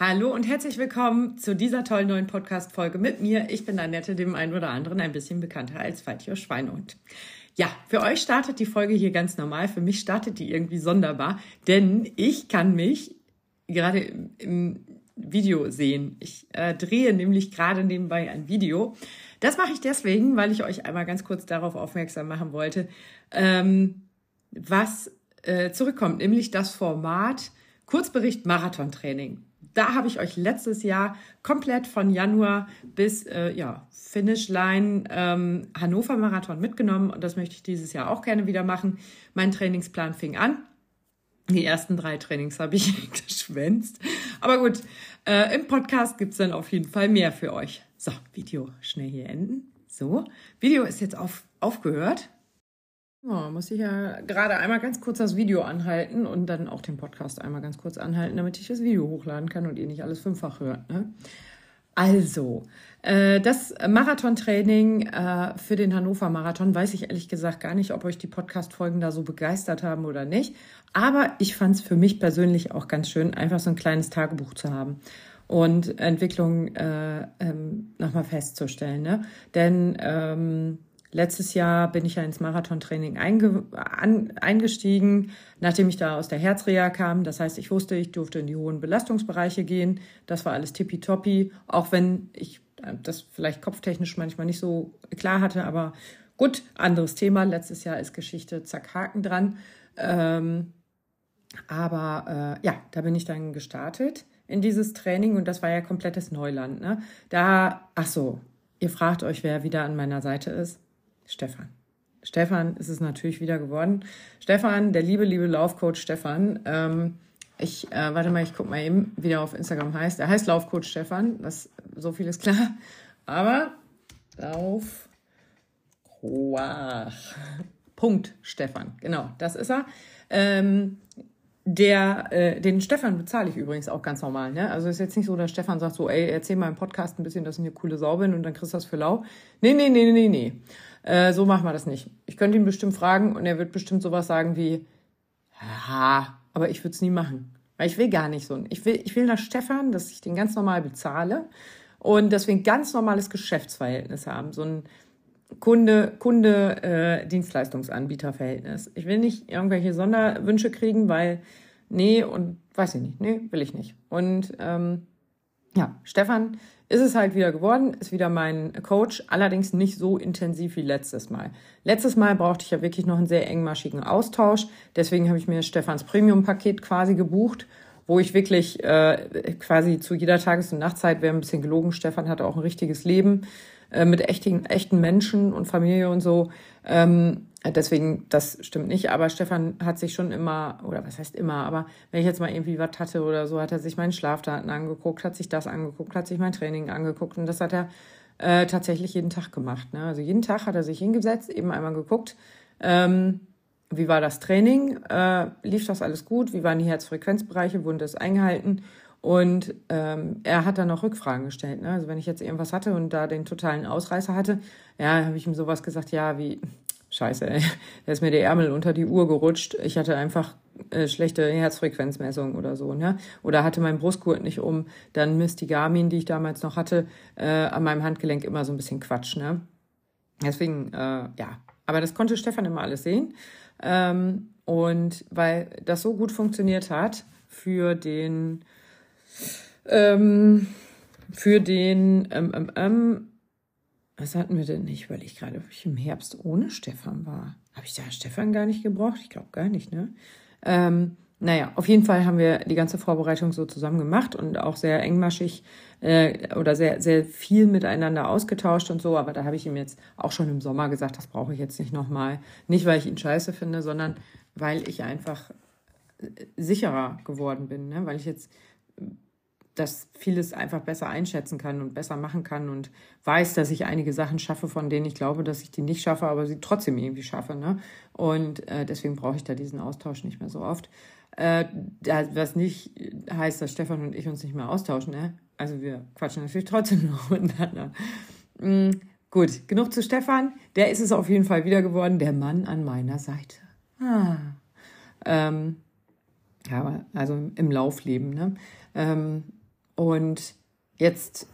Hallo und herzlich willkommen zu dieser tollen neuen Podcast-Folge mit mir. Ich bin Annette, dem einen oder anderen ein bisschen bekannter als Faltio Schweinehund. Ja, für euch startet die Folge hier ganz normal. Für mich startet die irgendwie sonderbar, denn ich kann mich gerade im Video sehen. Ich äh, drehe nämlich gerade nebenbei ein Video. Das mache ich deswegen, weil ich euch einmal ganz kurz darauf aufmerksam machen wollte, ähm, was äh, zurückkommt, nämlich das Format Kurzbericht Marathontraining da habe ich euch letztes Jahr komplett von Januar bis äh, ja, Finishline ähm, Hannover Marathon mitgenommen und das möchte ich dieses Jahr auch gerne wieder machen. Mein Trainingsplan fing an. Die ersten drei Trainings habe ich geschwänzt. Aber gut, äh, im Podcast gibt es dann auf jeden Fall mehr für euch. So, Video schnell hier enden. So, Video ist jetzt auf, aufgehört. Oh, muss ich ja gerade einmal ganz kurz das Video anhalten und dann auch den Podcast einmal ganz kurz anhalten, damit ich das Video hochladen kann und ihr nicht alles fünffach hört. Ne? Also, äh, das Marathontraining äh, für den Hannover Marathon weiß ich ehrlich gesagt gar nicht, ob euch die Podcast-Folgen da so begeistert haben oder nicht. Aber ich fand es für mich persönlich auch ganz schön, einfach so ein kleines Tagebuch zu haben und Entwicklung äh, ähm, nochmal festzustellen. Ne? Denn ähm, Letztes Jahr bin ich ja ins Marathontraining einge eingestiegen, nachdem ich da aus der Herzreha kam. Das heißt, ich wusste, ich durfte in die hohen Belastungsbereiche gehen. Das war alles tippitoppi, auch wenn ich das vielleicht kopftechnisch manchmal nicht so klar hatte. Aber gut, anderes Thema. Letztes Jahr ist Geschichte, zack, Haken dran. Ähm, aber äh, ja, da bin ich dann gestartet in dieses Training und das war ja komplettes Neuland. Ne? Da, ach so, ihr fragt euch, wer wieder an meiner Seite ist. Stefan. Stefan ist es natürlich wieder geworden. Stefan, der liebe, liebe Laufcoach Stefan. Ähm, ich, äh, warte mal, ich gucke mal eben, wie der auf Instagram heißt. Er heißt Laufcoach Stefan, das, so viel ist klar. Aber Laufcoach. Punkt Stefan, genau, das ist er. Ähm, der, äh, den Stefan bezahle ich übrigens auch ganz normal. Ne? Also ist jetzt nicht so, dass Stefan sagt so, ey, erzähl mal im Podcast ein bisschen, dass ich eine coole Sau bin und dann kriegst du das für lau. Nee, nee, nee, nee, nee. Äh, so machen wir das nicht. Ich könnte ihn bestimmt fragen und er wird bestimmt sowas sagen wie, ja, aber ich würde es nie machen. Weil ich will gar nicht so. Ich will, ich will nach Stefan, dass ich den ganz normal bezahle und dass wir ein ganz normales Geschäftsverhältnis haben. So ein Kunde, Kunde, äh, Dienstleistungsanbieterverhältnis. Ich will nicht irgendwelche Sonderwünsche kriegen, weil, nee, und weiß ich nicht, nee, will ich nicht. Und ähm, ja, Stefan ist es halt wieder geworden, ist wieder mein Coach, allerdings nicht so intensiv wie letztes Mal. Letztes Mal brauchte ich ja wirklich noch einen sehr engmaschigen Austausch, deswegen habe ich mir Stefans Premium-Paket quasi gebucht, wo ich wirklich äh, quasi zu jeder Tages- und Nachtzeit, wäre ein bisschen gelogen, Stefan hatte auch ein richtiges Leben äh, mit echten, echten Menschen und Familie und so. Ähm, Deswegen, das stimmt nicht, aber Stefan hat sich schon immer, oder was heißt immer, aber wenn ich jetzt mal irgendwie was hatte oder so, hat er sich meinen Schlafdaten angeguckt, hat sich das angeguckt, hat sich mein Training angeguckt und das hat er äh, tatsächlich jeden Tag gemacht. Ne? Also jeden Tag hat er sich hingesetzt, eben einmal geguckt, ähm, wie war das Training, äh, lief das alles gut, wie waren die Herzfrequenzbereiche, wurden das eingehalten und ähm, er hat dann noch Rückfragen gestellt. Ne? Also wenn ich jetzt irgendwas hatte und da den totalen Ausreißer hatte, ja, habe ich ihm sowas gesagt, ja, wie Scheiße, ey. Da ist mir der Ärmel unter die Uhr gerutscht. Ich hatte einfach äh, schlechte Herzfrequenzmessung oder so, ne? Oder hatte mein Brustgurt nicht um. Dann misst die Garmin, die ich damals noch hatte, äh, an meinem Handgelenk immer so ein bisschen Quatsch, ne? Deswegen, äh, ja. Aber das konnte Stefan immer alles sehen. Ähm, und weil das so gut funktioniert hat für den, ähm, für den, ähm, ähm, ähm was hatten wir denn nicht? Weil ich gerade im Herbst ohne Stefan war. Habe ich da Stefan gar nicht gebraucht? Ich glaube gar nicht, ne? Ähm, naja, auf jeden Fall haben wir die ganze Vorbereitung so zusammen gemacht und auch sehr engmaschig äh, oder sehr, sehr viel miteinander ausgetauscht und so. Aber da habe ich ihm jetzt auch schon im Sommer gesagt, das brauche ich jetzt nicht nochmal. Nicht, weil ich ihn scheiße finde, sondern weil ich einfach sicherer geworden bin. Ne? Weil ich jetzt dass vieles einfach besser einschätzen kann und besser machen kann und weiß, dass ich einige Sachen schaffe, von denen ich glaube, dass ich die nicht schaffe, aber sie trotzdem irgendwie schaffe. Ne? Und äh, deswegen brauche ich da diesen Austausch nicht mehr so oft. Äh, was nicht heißt, dass Stefan und ich uns nicht mehr austauschen. Ne? Also wir quatschen natürlich trotzdem noch miteinander. Mhm, gut, genug zu Stefan. Der ist es auf jeden Fall wieder geworden, der Mann an meiner Seite. Ah. Ähm, ja, also im Laufleben. Ne? Ähm, und jetzt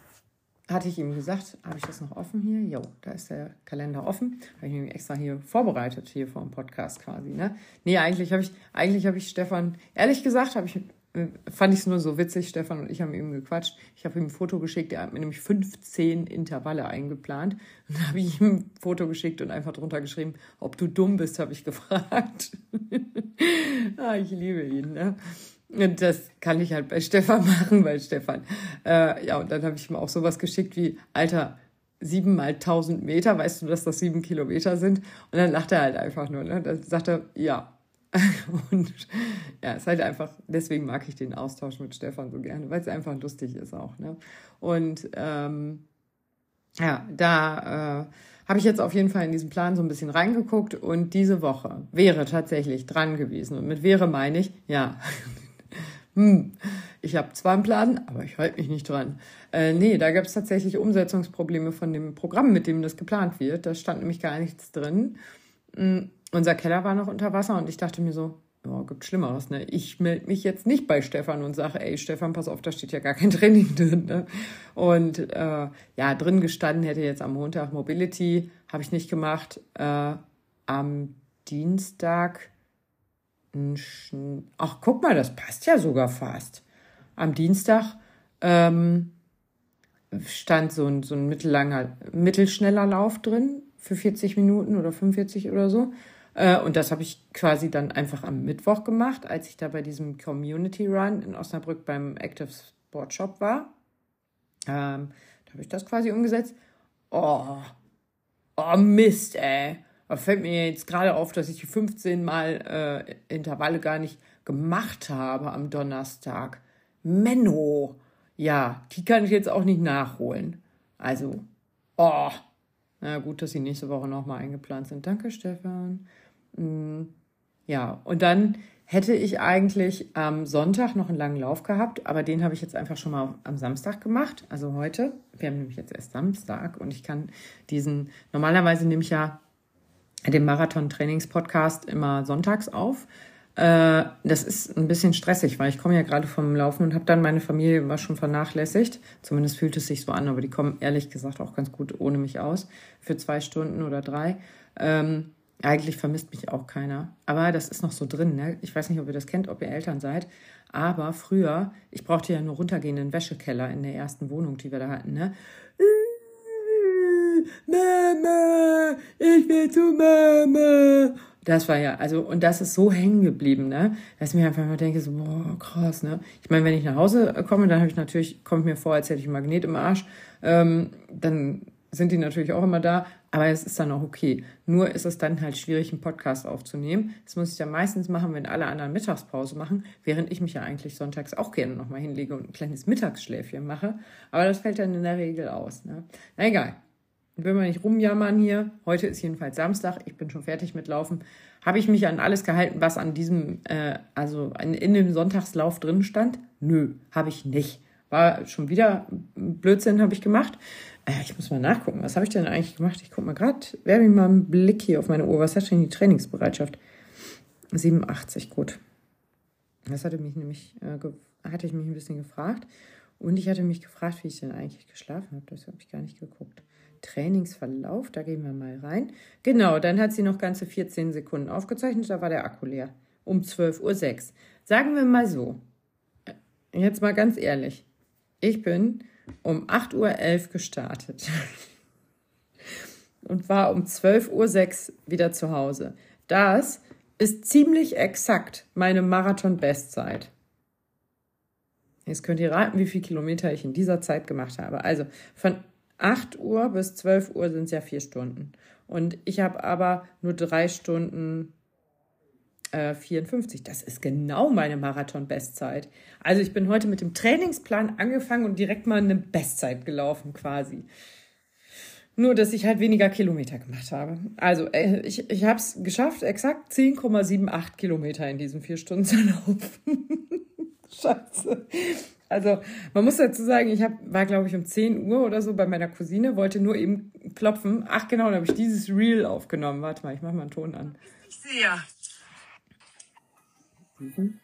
hatte ich ihm gesagt, habe ich das noch offen hier? Jo, da ist der Kalender offen. Habe ich nämlich extra hier vorbereitet, hier vor dem Podcast quasi. Ne? Nee, eigentlich habe ich, eigentlich habe ich Stefan, ehrlich gesagt, habe ich, äh, fand ich es nur so witzig, Stefan und ich haben eben gequatscht. Ich habe ihm ein Foto geschickt, er hat mir nämlich 15 Intervalle eingeplant. Und da habe ich ihm ein Foto geschickt und einfach drunter geschrieben, ob du dumm bist, habe ich gefragt. ah, ich liebe ihn, ne? Das kann ich halt bei Stefan machen, weil Stefan, äh, ja, und dann habe ich ihm auch sowas geschickt wie, Alter, sieben mal tausend Meter, weißt du, dass das sieben Kilometer sind? Und dann lacht er halt einfach nur, ne? Dann sagt er, ja. Und ja, ist halt einfach, deswegen mag ich den Austausch mit Stefan so gerne, weil es einfach lustig ist auch, ne? Und ähm, ja, da äh, habe ich jetzt auf jeden Fall in diesen Plan so ein bisschen reingeguckt und diese Woche wäre tatsächlich dran gewesen. Und mit wäre meine ich, ja, hm, ich habe zwar einen Plan, aber ich halte mich nicht dran. Äh, nee, da gab es tatsächlich Umsetzungsprobleme von dem Programm, mit dem das geplant wird. Da stand nämlich gar nichts drin. Mhm, unser Keller war noch unter Wasser und ich dachte mir so, ja, gibt Schlimmeres, ne? Ich melde mich jetzt nicht bei Stefan und sage, ey, Stefan, pass auf, da steht ja gar kein Training drin, ne? Und äh, ja, drin gestanden hätte jetzt am Montag Mobility, habe ich nicht gemacht. Äh, am Dienstag Ach, guck mal, das passt ja sogar fast. Am Dienstag ähm, stand so ein, so ein mittellanger, mittelschneller Lauf drin für 40 Minuten oder 45 oder so. Äh, und das habe ich quasi dann einfach am Mittwoch gemacht, als ich da bei diesem Community Run in Osnabrück beim Active Sport Shop war. Ähm, da habe ich das quasi umgesetzt. Oh, oh Mist, ey. Aber fällt mir jetzt gerade auf, dass ich 15 Mal äh, Intervalle gar nicht gemacht habe am Donnerstag. Menno. Ja, die kann ich jetzt auch nicht nachholen. Also, oh. Na gut, dass sie nächste Woche nochmal eingeplant sind. Danke, Stefan. Mhm. Ja, und dann hätte ich eigentlich am Sonntag noch einen langen Lauf gehabt, aber den habe ich jetzt einfach schon mal am Samstag gemacht, also heute. Wir haben nämlich jetzt erst Samstag und ich kann diesen, normalerweise nehme ich ja den Marathon-Trainings-Podcast immer sonntags auf. Äh, das ist ein bisschen stressig, weil ich komme ja gerade vom Laufen und habe dann meine Familie immer schon vernachlässigt. Zumindest fühlt es sich so an, aber die kommen ehrlich gesagt auch ganz gut ohne mich aus für zwei Stunden oder drei. Ähm, eigentlich vermisst mich auch keiner. Aber das ist noch so drin. Ne? Ich weiß nicht, ob ihr das kennt, ob ihr Eltern seid. Aber früher, ich brauchte ja nur runtergehen in den Wäschekeller in der ersten Wohnung, die wir da hatten. Ne? Mama, ich will zu Mama. Das war ja, also, und das ist so hängen geblieben, ne, dass ich mir einfach mal denke, so, boah, krass, ne. Ich meine, wenn ich nach Hause komme, dann habe ich natürlich, kommt mir vor, als hätte ich einen Magnet im Arsch, ähm, dann sind die natürlich auch immer da, aber es ist dann auch okay. Nur ist es dann halt schwierig, einen Podcast aufzunehmen. Das muss ich dann meistens machen, wenn alle anderen Mittagspause machen, während ich mich ja eigentlich sonntags auch gerne nochmal hinlege und ein kleines Mittagsschläfchen mache. Aber das fällt dann in der Regel aus. Ne? Na egal. Wenn wir nicht rumjammern hier, heute ist jedenfalls Samstag, ich bin schon fertig mit Laufen, habe ich mich an alles gehalten, was an diesem, äh, also in, in dem Sonntagslauf drin stand? Nö, habe ich nicht. War schon wieder Blödsinn, habe ich gemacht. Äh, ich muss mal nachgucken, was habe ich denn eigentlich gemacht? Ich gucke mal gerade, werfe ich mal einen Blick hier auf meine Uhr. Was hat denn die Trainingsbereitschaft? 87, gut. Das hatte mich nämlich, äh, hatte ich mich ein bisschen gefragt. Und ich hatte mich gefragt, wie ich denn eigentlich geschlafen habe. Das habe ich gar nicht geguckt. Trainingsverlauf, da gehen wir mal rein. Genau, dann hat sie noch ganze 14 Sekunden aufgezeichnet, da war der Akku leer. Um 12.06 Uhr. Sagen wir mal so, jetzt mal ganz ehrlich, ich bin um 8.11 Uhr gestartet und war um 12.06 Uhr wieder zu Hause. Das ist ziemlich exakt meine Marathon-Bestzeit. Jetzt könnt ihr raten, wie viele Kilometer ich in dieser Zeit gemacht habe. Also von 8 Uhr bis 12 Uhr sind es ja vier Stunden. Und ich habe aber nur drei Stunden äh, 54. Das ist genau meine Marathon-Bestzeit. Also ich bin heute mit dem Trainingsplan angefangen und direkt mal eine Bestzeit gelaufen quasi. Nur, dass ich halt weniger Kilometer gemacht habe. Also, äh, ich, ich habe es geschafft, exakt 10,78 Kilometer in diesen vier Stunden zu laufen. Scheiße. Also man muss dazu sagen, ich hab, war, glaube ich, um 10 Uhr oder so bei meiner Cousine, wollte nur eben klopfen. Ach genau, da habe ich dieses Reel aufgenommen. Warte mal, ich mache mal einen Ton an. Ich sehe. Mhm.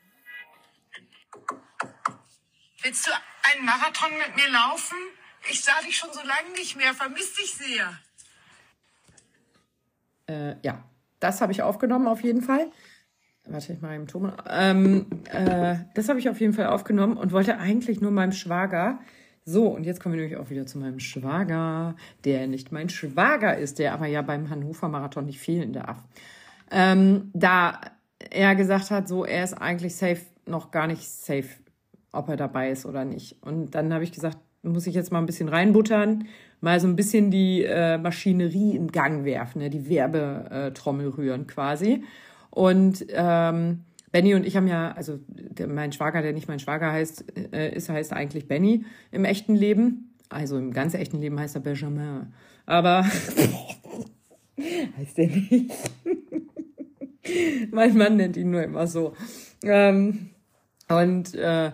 Willst du einen Marathon mit mir laufen? Ich sah dich schon so lange nicht mehr, vermisst dich sehr. Äh, ja, das habe ich aufgenommen auf jeden Fall. Warte, ich mal im Ton. Ähm, äh, das habe ich auf jeden Fall aufgenommen und wollte eigentlich nur meinem Schwager. So, und jetzt kommen wir nämlich auch wieder zu meinem Schwager, der nicht mein Schwager ist, der aber ja beim Hannover Marathon nicht fehlen darf. Ähm, da er gesagt hat, so, er ist eigentlich safe, noch gar nicht safe, ob er dabei ist oder nicht. Und dann habe ich gesagt, muss ich jetzt mal ein bisschen reinbuttern, mal so ein bisschen die äh, Maschinerie in Gang werfen, ne, die Werbetrommel rühren quasi. Und ähm, Benny und ich haben ja, also der, mein Schwager, der nicht mein Schwager heißt, äh, ist, heißt eigentlich Benny im echten Leben. Also im ganz echten Leben heißt er Benjamin. Aber heißt er nicht. mein Mann nennt ihn nur immer so. Ähm, und äh,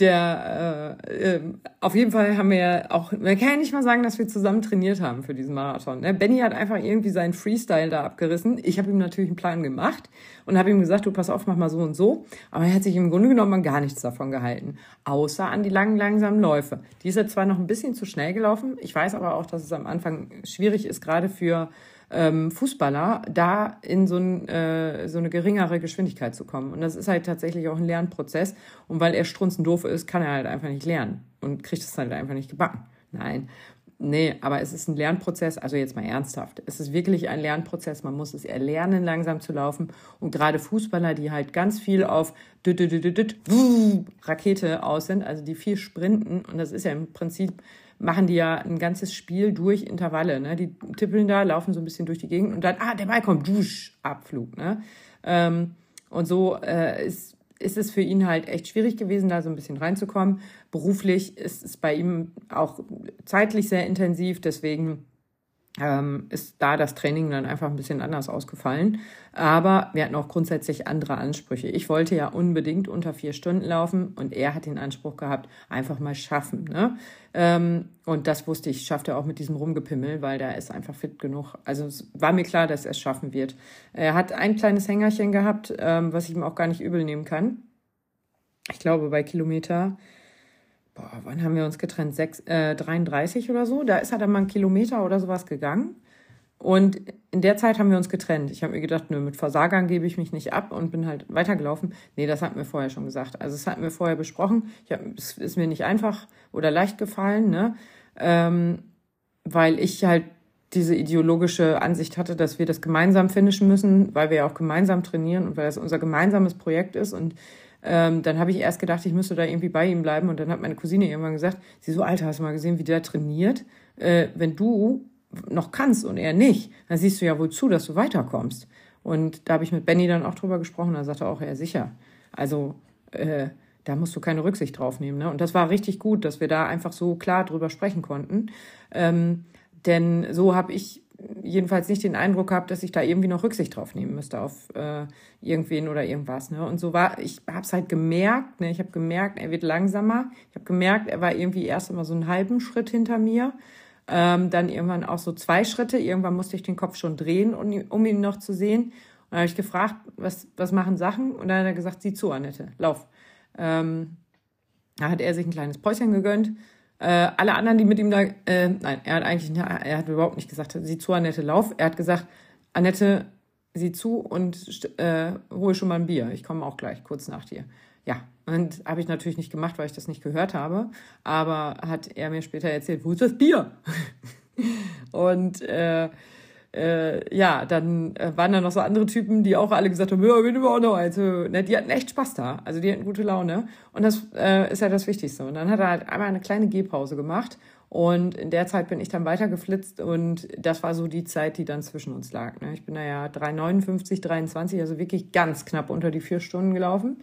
der äh, äh, auf jeden Fall haben wir auch, man kann ja nicht mal sagen, dass wir zusammen trainiert haben für diesen Marathon. Ne? Benny hat einfach irgendwie seinen Freestyle da abgerissen. Ich habe ihm natürlich einen Plan gemacht und habe ihm gesagt, du pass auf, mach mal so und so. Aber er hat sich im Grunde genommen an gar nichts davon gehalten, außer an die langen, langsamen Läufe. Die ist er zwar noch ein bisschen zu schnell gelaufen. Ich weiß aber auch, dass es am Anfang schwierig ist, gerade für ähm, Fußballer, da in so, ein, äh, so eine geringere Geschwindigkeit zu kommen. Und das ist halt tatsächlich auch ein Lernprozess. Und weil er strunzendoof ist, kann er halt einfach nicht lernen und kriegt es halt einfach nicht gebacken. Nein. Nee, aber es ist ein Lernprozess, also jetzt mal ernsthaft. Es ist wirklich ein Lernprozess. Man muss es erlernen, langsam zu laufen. Und gerade Fußballer, die halt ganz viel auf Rakete aus sind, also die viel sprinten, und das ist ja im Prinzip machen die ja ein ganzes Spiel durch Intervalle. Ne? Die tippeln da, laufen so ein bisschen durch die Gegend und dann, ah, der Ball kommt, dusch, Abflug. Ne? Ähm, und so äh, ist, ist es für ihn halt echt schwierig gewesen, da so ein bisschen reinzukommen. Beruflich ist es bei ihm auch zeitlich sehr intensiv, deswegen ähm, ist da das Training dann einfach ein bisschen anders ausgefallen. Aber wir hatten auch grundsätzlich andere Ansprüche. Ich wollte ja unbedingt unter vier Stunden laufen und er hat den Anspruch gehabt, einfach mal schaffen. Ne? Ähm, und das wusste ich, schafft er auch mit diesem Rumgepimmel, weil der ist einfach fit genug. Also es war mir klar, dass er es schaffen wird. Er hat ein kleines Hängerchen gehabt, ähm, was ich ihm auch gar nicht übel nehmen kann. Ich glaube, bei Kilometer boah, wann haben wir uns getrennt? 6, äh, 33 oder so. Da ist er dann mal einen Kilometer oder sowas gegangen. Und in der Zeit haben wir uns getrennt. Ich habe mir gedacht, nö, mit Versagern gebe ich mich nicht ab und bin halt weitergelaufen. Nee, das hatten wir vorher schon gesagt. Also es hatten wir vorher besprochen. Ich hab, es ist mir nicht einfach oder leicht gefallen, ne? Ähm, weil ich halt diese ideologische Ansicht hatte, dass wir das gemeinsam finishen müssen, weil wir ja auch gemeinsam trainieren und weil das unser gemeinsames Projekt ist. Und ähm, dann habe ich erst gedacht, ich müsste da irgendwie bei ihm bleiben. Und dann hat meine Cousine irgendwann gesagt, sie so, Alter, hast du mal gesehen, wie der trainiert? Äh, wenn du noch kannst und er nicht, dann siehst du ja wohl zu, dass du weiterkommst. Und da habe ich mit Benny dann auch drüber gesprochen. Da sagte er auch, ja, sicher. Also, äh, da musst du keine Rücksicht drauf nehmen. Ne? Und das war richtig gut, dass wir da einfach so klar drüber sprechen konnten. Ähm, denn so habe ich jedenfalls nicht den Eindruck gehabt, dass ich da irgendwie noch Rücksicht drauf nehmen müsste auf äh, irgendwen oder irgendwas. Ne? Und so war, ich habe es halt gemerkt, ne? ich habe gemerkt, er wird langsamer. Ich habe gemerkt, er war irgendwie erst einmal so einen halben Schritt hinter mir. Ähm, dann irgendwann auch so zwei Schritte. Irgendwann musste ich den Kopf schon drehen, um, um ihn noch zu sehen. Und dann habe ich gefragt, was, was machen Sachen? Und dann hat er gesagt, sieh zu, Annette, lauf. Ähm, da hat er sich ein kleines Päuschen gegönnt äh, alle anderen, die mit ihm da, äh, nein, er hat eigentlich, er hat überhaupt nicht gesagt, sieh zu, Annette, lauf. Er hat gesagt, Annette, sieh zu und äh, hol schon mal ein Bier. Ich komme auch gleich, kurz nach dir. Ja, und habe ich natürlich nicht gemacht, weil ich das nicht gehört habe. Aber hat er mir später erzählt, wo ist das Bier? und äh, äh, ja, dann äh, waren da noch so andere Typen, die auch alle gesagt haben, ja, wir nehmen auch noch eins. Ne, die hatten echt Spaß da. Also die hatten gute Laune. Und das äh, ist ja das Wichtigste. Und dann hat er halt einmal eine kleine Gehpause gemacht. Und in der Zeit bin ich dann weitergeflitzt und das war so die Zeit, die dann zwischen uns lag. Ne? Ich bin da ja 3,59, 23, also wirklich ganz knapp unter die vier Stunden gelaufen.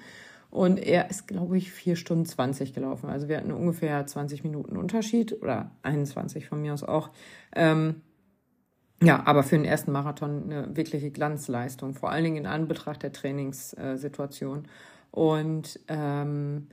Und er ist, glaube ich, vier Stunden 20 gelaufen. Also wir hatten ungefähr 20 Minuten Unterschied oder 21 von mir aus auch. Ähm, ja, aber für den ersten Marathon eine wirkliche Glanzleistung, vor allen Dingen in Anbetracht der Trainingssituation. Und ähm,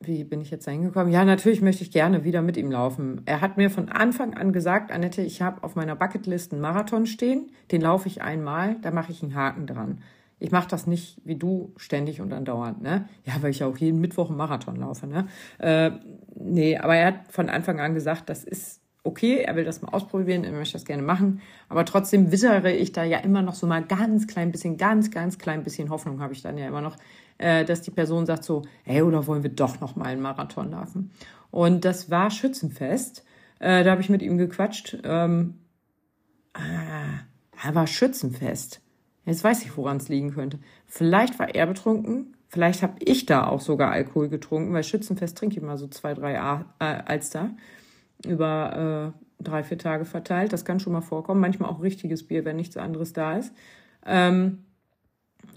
wie bin ich jetzt hingekommen? Ja, natürlich möchte ich gerne wieder mit ihm laufen. Er hat mir von Anfang an gesagt, Annette, ich habe auf meiner Bucketlist einen Marathon stehen, den laufe ich einmal, da mache ich einen Haken dran. Ich mache das nicht wie du ständig und andauernd, ne? Ja, weil ich ja auch jeden Mittwoch einen Marathon laufe, ne? Äh, nee, aber er hat von Anfang an gesagt, das ist okay, er will das mal ausprobieren, er möchte das gerne machen, aber trotzdem wittere ich da ja immer noch so mal ganz klein bisschen, ganz, ganz klein bisschen Hoffnung habe ich dann ja immer noch, äh, dass die Person sagt so, hey, oder wollen wir doch noch mal einen Marathon laufen? Und das war Schützenfest, äh, da habe ich mit ihm gequatscht, ähm, ah, war Schützenfest. Jetzt weiß ich, woran es liegen könnte. Vielleicht war er betrunken, vielleicht habe ich da auch sogar Alkohol getrunken, weil Schützenfest trinke ich mal so zwei, drei A äh, Alster über äh, drei, vier Tage verteilt. Das kann schon mal vorkommen. Manchmal auch richtiges Bier, wenn nichts anderes da ist. Ähm,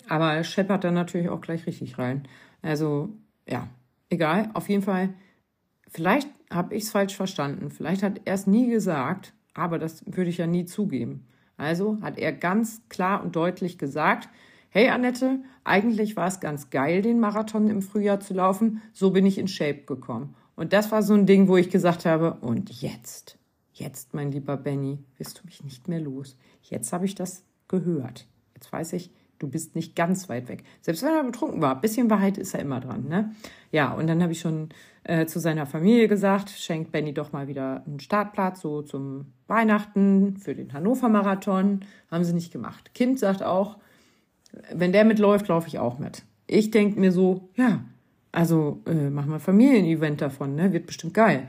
aber er scheppert dann natürlich auch gleich richtig rein. Also, ja, egal. Auf jeden Fall, vielleicht habe ich es falsch verstanden. Vielleicht hat er es nie gesagt, aber das würde ich ja nie zugeben. Also hat er ganz klar und deutlich gesagt, hey Annette, eigentlich war es ganz geil, den Marathon im Frühjahr zu laufen. So bin ich in Shape gekommen. Und das war so ein Ding, wo ich gesagt habe, und jetzt, jetzt, mein lieber Benny, wirst du mich nicht mehr los. Jetzt habe ich das gehört. Jetzt weiß ich, du bist nicht ganz weit weg. Selbst wenn er betrunken war, bisschen Wahrheit ist er immer dran, ne? Ja, und dann habe ich schon äh, zu seiner Familie gesagt, schenkt Benny doch mal wieder einen Startplatz, so zum Weihnachten für den Hannover-Marathon. Haben sie nicht gemacht. Kind sagt auch, wenn der mitläuft, laufe ich auch mit. Ich denke mir so, ja, also äh, machen wir Familienevent davon, ne? Wird bestimmt geil.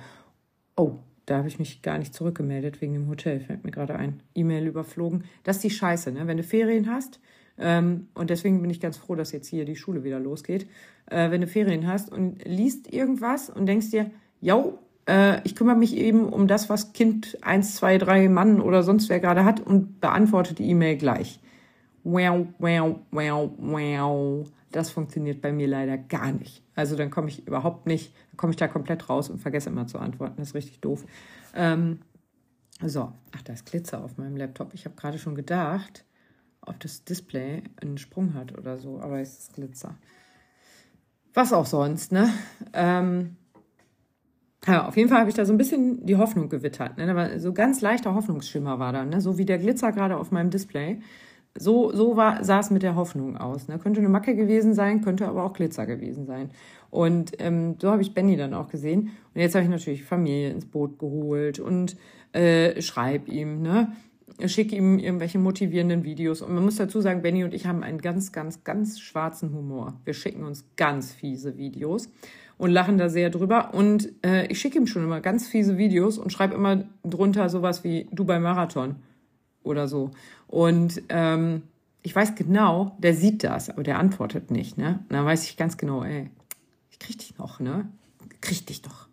Oh, da habe ich mich gar nicht zurückgemeldet wegen dem Hotel, fällt mir gerade ein. E-Mail überflogen. Das ist die Scheiße, ne? Wenn du Ferien hast, ähm, und deswegen bin ich ganz froh, dass jetzt hier die Schule wieder losgeht, äh, wenn du Ferien hast und liest irgendwas und denkst dir, ja, äh, ich kümmere mich eben um das, was Kind 1, 2, 3 Mann oder sonst wer gerade hat und beantworte die E-Mail gleich. Wow, wow, wow, wow. Das funktioniert bei mir leider gar nicht. Also dann komme ich überhaupt nicht, komme ich da komplett raus und vergesse immer zu antworten. Das ist richtig doof. Ähm, so, ach, da ist Glitzer auf meinem Laptop. Ich habe gerade schon gedacht, ob das Display einen Sprung hat oder so, aber es ist Glitzer. Was auch sonst, ne? Ähm, ja, auf jeden Fall habe ich da so ein bisschen die Hoffnung gewittert. Ne? So ganz leichter Hoffnungsschimmer war da, ne? so wie der Glitzer gerade auf meinem Display. So, so war, sah es mit der Hoffnung aus. Ne? Könnte eine Macke gewesen sein, könnte aber auch Glitzer gewesen sein. Und ähm, so habe ich Benny dann auch gesehen. Und jetzt habe ich natürlich Familie ins Boot geholt und äh, schreib ihm, ne? schicke ihm irgendwelche motivierenden Videos. Und man muss dazu sagen, Benny und ich haben einen ganz, ganz, ganz schwarzen Humor. Wir schicken uns ganz fiese Videos und lachen da sehr drüber. Und äh, ich schicke ihm schon immer ganz fiese Videos und schreibe immer drunter sowas wie du beim Marathon oder so. Und ähm, ich weiß genau, der sieht das, aber der antwortet nicht, ne? Und dann weiß ich ganz genau, ey, ich krieg dich noch, ne? Krieg dich doch.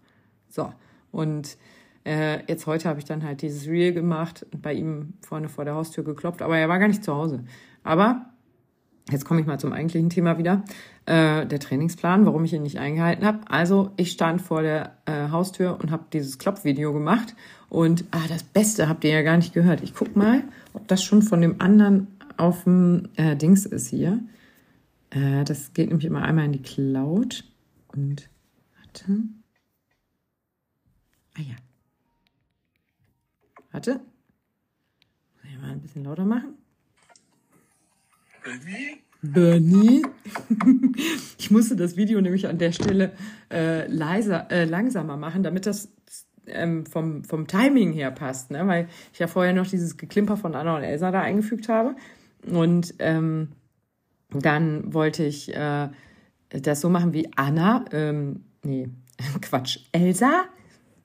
So. Und äh, jetzt heute habe ich dann halt dieses Reel gemacht und bei ihm vorne vor der Haustür geklopft, aber er war gar nicht zu Hause. Aber jetzt komme ich mal zum eigentlichen Thema wieder. Äh, der Trainingsplan, warum ich ihn nicht eingehalten habe. Also ich stand vor der äh, Haustür und habe dieses Klopfvideo gemacht und ah, das Beste habt ihr ja gar nicht gehört. Ich guck mal, ob das schon von dem anderen auf dem äh, Dings ist hier. Äh, das geht nämlich immer einmal in die Cloud. Und warte. Ah ja. Warte. Muss ich mal ein bisschen lauter machen? Bernie? Bernie? ich musste das Video nämlich an der Stelle äh, leiser, äh, langsamer machen, damit das ähm, vom, vom Timing her passt, ne? weil ich ja vorher noch dieses Geklimper von Anna und Elsa da eingefügt habe. Und ähm, dann wollte ich äh, das so machen wie Anna, ähm, nee, Quatsch, Elsa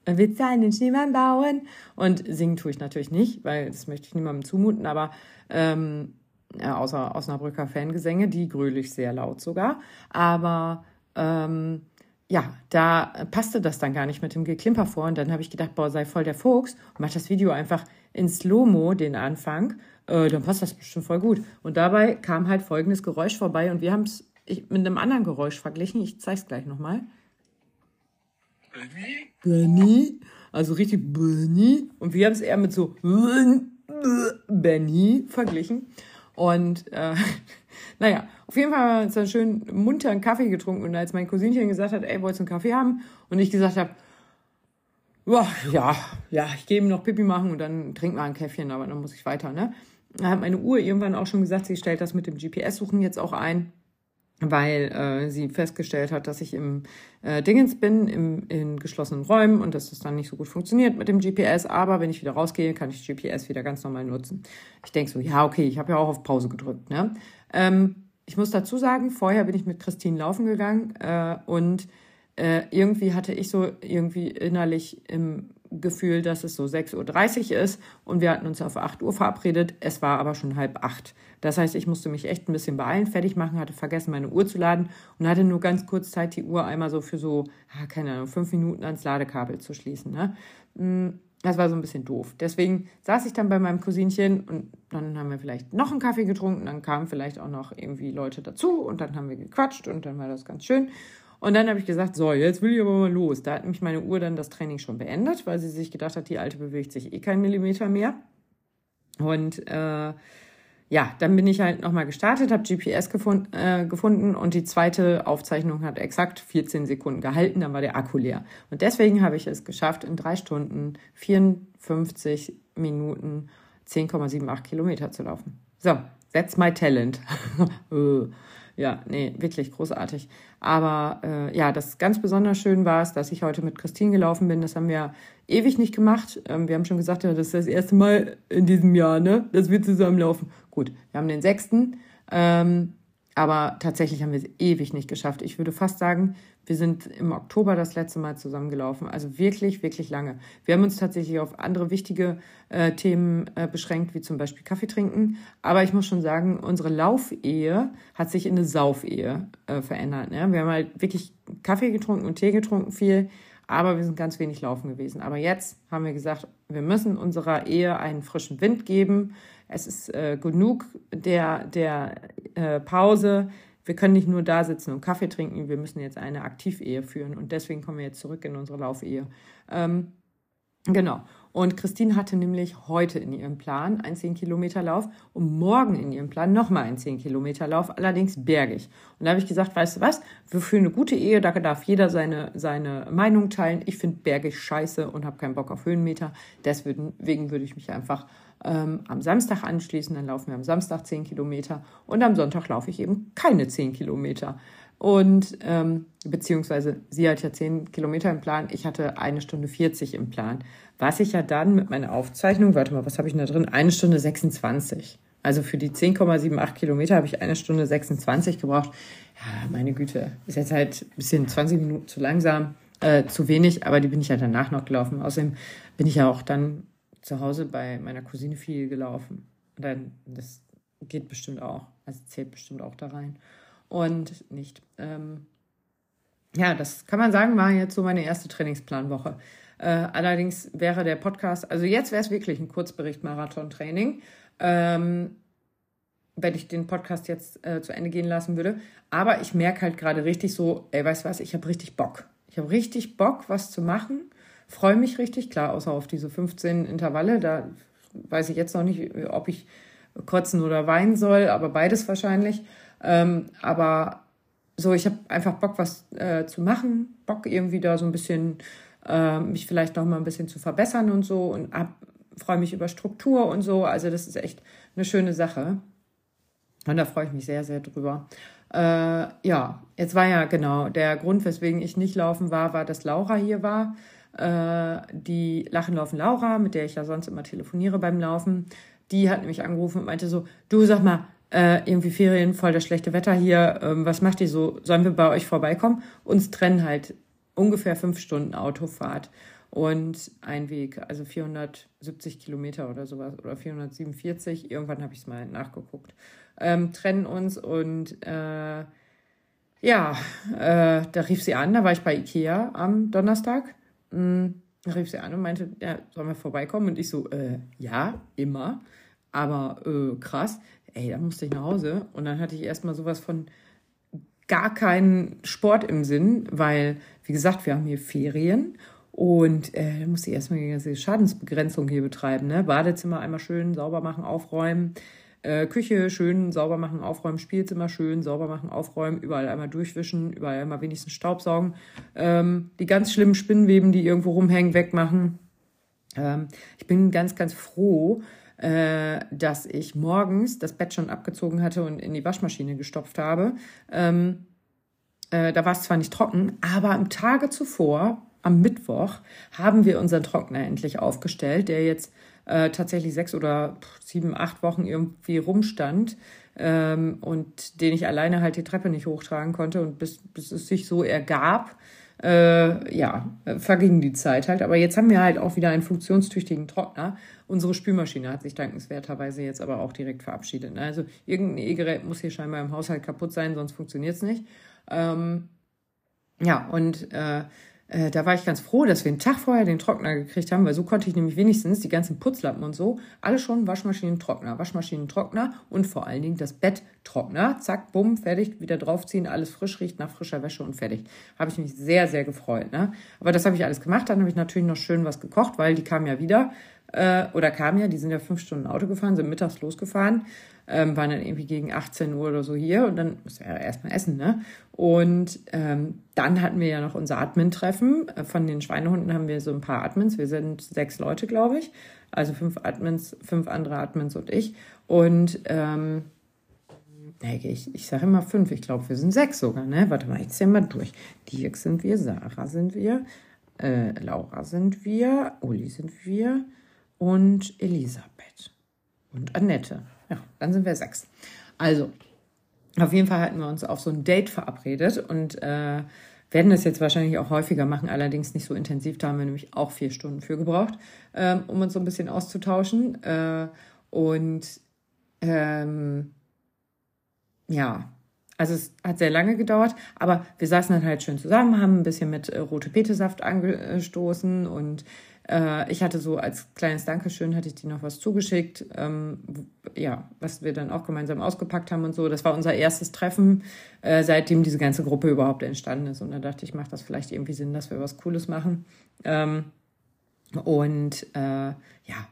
willst du einen Schneemann bauen? Und singen tue ich natürlich nicht, weil das möchte ich niemandem zumuten, aber ähm, ja, außer Osnabrücker Fangesänge, die gröle ich sehr laut sogar. Aber ähm, ja, da passte das dann gar nicht mit dem Geklimper vor. Und dann habe ich gedacht, boah, sei voll der Fuchs und mach das Video einfach in Slow-Mo, den Anfang. Äh, dann passt das bestimmt voll gut. Und dabei kam halt folgendes Geräusch vorbei und wir haben es mit einem anderen Geräusch verglichen. Ich zeige es gleich nochmal. Benny? Also richtig Benny. Und wir haben es eher mit so Benny verglichen. Und äh, naja, auf jeden Fall haben wir uns dann schön munter einen Kaffee getrunken. Und als mein Cousinchen gesagt hat, ey, wolltest du einen Kaffee haben? Und ich gesagt habe, ja, ja, ich gehe ihm noch Pipi machen und dann trink mal ein Käffchen, aber dann muss ich weiter, ne? Da hat meine Uhr irgendwann auch schon gesagt, sie stellt das mit dem GPS-Suchen jetzt auch ein weil äh, sie festgestellt hat, dass ich im äh, Dingens bin, im, in geschlossenen Räumen und dass das dann nicht so gut funktioniert mit dem GPS. Aber wenn ich wieder rausgehe, kann ich GPS wieder ganz normal nutzen. Ich denke so, ja, okay, ich habe ja auch auf Pause gedrückt. Ne? Ähm, ich muss dazu sagen, vorher bin ich mit Christine laufen gegangen äh, und äh, irgendwie hatte ich so irgendwie innerlich im Gefühl, dass es so 6.30 Uhr ist und wir hatten uns auf 8 Uhr verabredet. Es war aber schon halb acht. Das heißt, ich musste mich echt ein bisschen beeilen, fertig machen, hatte vergessen, meine Uhr zu laden und hatte nur ganz kurz Zeit, die Uhr einmal so für so, keine Ahnung, fünf Minuten ans Ladekabel zu schließen. Ne? Mm, das war so ein bisschen doof. Deswegen saß ich dann bei meinem Cousinchen und dann haben wir vielleicht noch einen Kaffee getrunken, dann kamen vielleicht auch noch irgendwie Leute dazu und dann haben wir gequatscht und dann war das ganz schön. Und dann habe ich gesagt, so, jetzt will ich aber mal los. Da hat nämlich meine Uhr dann das Training schon beendet, weil sie sich gedacht hat, die alte bewegt sich eh keinen Millimeter mehr. Und äh, ja, dann bin ich halt nochmal gestartet, habe GPS gefund, äh, gefunden und die zweite Aufzeichnung hat exakt 14 Sekunden gehalten, dann war der Akku leer. Und deswegen habe ich es geschafft, in drei Stunden 54 Minuten 10,78 Kilometer zu laufen. So, that's my talent. Ja, nee, wirklich großartig. Aber äh, ja, das ganz besonders schön war es, dass ich heute mit Christine gelaufen bin. Das haben wir ewig nicht gemacht. Ähm, wir haben schon gesagt, ja, das ist das erste Mal in diesem Jahr, ne, dass wir zusammen laufen. Gut, wir haben den sechsten. Ähm, aber tatsächlich haben wir es ewig nicht geschafft. Ich würde fast sagen, wir sind im Oktober das letzte Mal zusammengelaufen. Also wirklich, wirklich lange. Wir haben uns tatsächlich auf andere wichtige äh, Themen äh, beschränkt, wie zum Beispiel Kaffee trinken. Aber ich muss schon sagen, unsere Laufehe hat sich in eine Saufehe äh, verändert. Ne? Wir haben halt wirklich Kaffee getrunken und Tee getrunken viel. Aber wir sind ganz wenig laufen gewesen. Aber jetzt haben wir gesagt, wir müssen unserer Ehe einen frischen Wind geben. Es ist äh, genug der, der äh, Pause. Wir können nicht nur da sitzen und Kaffee trinken, wir müssen jetzt eine Aktivehe führen. Und deswegen kommen wir jetzt zurück in unsere Laufehe. Ähm, genau. Und Christine hatte nämlich heute in ihrem Plan einen 10-Kilometer-Lauf und morgen in ihrem Plan nochmal einen 10-Kilometer-Lauf, allerdings bergig. Und da habe ich gesagt, weißt du was, für eine gute Ehe, da darf jeder seine, seine Meinung teilen. Ich finde bergig scheiße und habe keinen Bock auf Höhenmeter. Deswegen würde ich mich einfach ähm, am Samstag anschließen. Dann laufen wir am Samstag 10 Kilometer und am Sonntag laufe ich eben keine 10 Kilometer. Und ähm, beziehungsweise sie hat ja 10 Kilometer im Plan, ich hatte eine Stunde 40 im Plan. Was ich ja dann mit meiner Aufzeichnung, warte mal, was habe ich denn da drin? Eine Stunde 26. Also für die 10,78 Kilometer habe ich eine Stunde 26 gebraucht. Ja, meine Güte, ist jetzt halt ein bisschen 20 Minuten zu langsam, äh, zu wenig, aber die bin ich ja danach noch gelaufen. Außerdem bin ich ja auch dann zu Hause bei meiner Cousine viel gelaufen. Dann, das geht bestimmt auch. Also zählt bestimmt auch da rein. Und nicht. Ähm, ja, das kann man sagen, war jetzt so meine erste Trainingsplanwoche. Äh, allerdings wäre der Podcast, also jetzt wäre es wirklich ein Kurzbericht Marathon-Training, ähm, wenn ich den Podcast jetzt äh, zu Ende gehen lassen würde. Aber ich merke halt gerade richtig so, ey, weißt du was, ich habe richtig Bock. Ich habe richtig Bock, was zu machen freue mich richtig, klar, außer auf diese 15 Intervalle. Da weiß ich jetzt noch nicht, ob ich kotzen oder weinen soll, aber beides wahrscheinlich. Ähm, aber so, ich habe einfach Bock, was äh, zu machen, Bock irgendwie da so ein bisschen, äh, mich vielleicht noch mal ein bisschen zu verbessern und so und freue mich über Struktur und so. Also das ist echt eine schöne Sache. Und da freue ich mich sehr, sehr drüber. Äh, ja, jetzt war ja genau der Grund, weswegen ich nicht laufen war, war, dass Laura hier war die Lachen laufen Laura, mit der ich ja sonst immer telefoniere beim Laufen, die hat mich angerufen und meinte so, du sag mal, äh, irgendwie Ferien, voll das schlechte Wetter hier, ähm, was macht ihr so? Sollen wir bei euch vorbeikommen? Uns trennen halt ungefähr fünf Stunden Autofahrt und ein Weg, also 470 Kilometer oder sowas oder 447, irgendwann habe ich es mal nachgeguckt, ähm, trennen uns und äh, ja, äh, da rief sie an, da war ich bei Ikea am Donnerstag mh, rief sie an und meinte, ja, sollen wir vorbeikommen? Und ich so, äh, ja, immer. Aber äh, krass, ey, da musste ich nach Hause. Und dann hatte ich erstmal sowas von gar keinen Sport im Sinn, weil, wie gesagt, wir haben hier Ferien und äh, da musste ich erstmal die ganze Schadensbegrenzung hier betreiben. Ne? Badezimmer einmal schön sauber machen, aufräumen. Äh, Küche schön sauber machen, aufräumen, Spielzimmer schön sauber machen, aufräumen, überall einmal durchwischen, überall einmal wenigstens Staubsaugen. Ähm, die ganz schlimmen Spinnweben, die irgendwo rumhängen, wegmachen. Ähm, ich bin ganz, ganz froh, äh, dass ich morgens das Bett schon abgezogen hatte und in die Waschmaschine gestopft habe. Ähm, äh, da war es zwar nicht trocken, aber am Tage zuvor, am Mittwoch, haben wir unseren Trockner endlich aufgestellt, der jetzt äh, tatsächlich sechs oder sieben, acht Wochen irgendwie rumstand ähm, und den ich alleine halt die Treppe nicht hochtragen konnte und bis, bis es sich so ergab, äh, ja, verging die Zeit halt. Aber jetzt haben wir halt auch wieder einen funktionstüchtigen Trockner. Unsere Spülmaschine hat sich dankenswerterweise jetzt aber auch direkt verabschiedet. Ne? Also irgendein E-Gerät muss hier scheinbar im Haushalt kaputt sein, sonst funktioniert es nicht. Ähm, ja, und äh, äh, da war ich ganz froh, dass wir einen Tag vorher den Trockner gekriegt haben, weil so konnte ich nämlich wenigstens die ganzen Putzlappen und so, alle schon Waschmaschinentrockner, Waschmaschinentrockner und vor allen Dingen das Betttrockner. Zack, bumm, fertig, wieder draufziehen, alles frisch riecht nach frischer Wäsche und fertig. Habe ich mich sehr, sehr gefreut. Ne? Aber das habe ich alles gemacht. Dann habe ich natürlich noch schön was gekocht, weil die kamen ja wieder äh, oder kamen ja, die sind ja fünf Stunden Auto gefahren, sind mittags losgefahren ähm, waren dann irgendwie gegen 18 Uhr oder so hier und dann muss er ja erstmal essen, ne? Und ähm, dann hatten wir ja noch unser Admin-Treffen. Äh, von den Schweinehunden haben wir so ein paar Admins. Wir sind sechs Leute, glaube ich. Also fünf Admins, fünf andere Admins und ich. Und ähm, ich, ich sage immer fünf, ich glaube, wir sind sechs sogar, ne? Warte mal, ich zähle mal durch. Dirk sind wir, Sarah sind wir, äh, Laura sind wir, Uli sind wir und Elisabeth und Annette. Ja, dann sind wir sechs. Also, auf jeden Fall hatten wir uns auf so ein Date verabredet und äh, werden das jetzt wahrscheinlich auch häufiger machen, allerdings nicht so intensiv. Da haben wir nämlich auch vier Stunden für gebraucht, ähm, um uns so ein bisschen auszutauschen. Äh, und ähm, ja, also es hat sehr lange gedauert, aber wir saßen dann halt schön zusammen, haben ein bisschen mit äh, rote Betesaft angestoßen und äh, ich hatte so als kleines Dankeschön, hatte ich die noch was zugeschickt, ähm, ja, was wir dann auch gemeinsam ausgepackt haben und so. Das war unser erstes Treffen, äh, seitdem diese ganze Gruppe überhaupt entstanden ist. Und da dachte ich, macht das vielleicht irgendwie Sinn, dass wir was Cooles machen. Ähm, und äh, ja,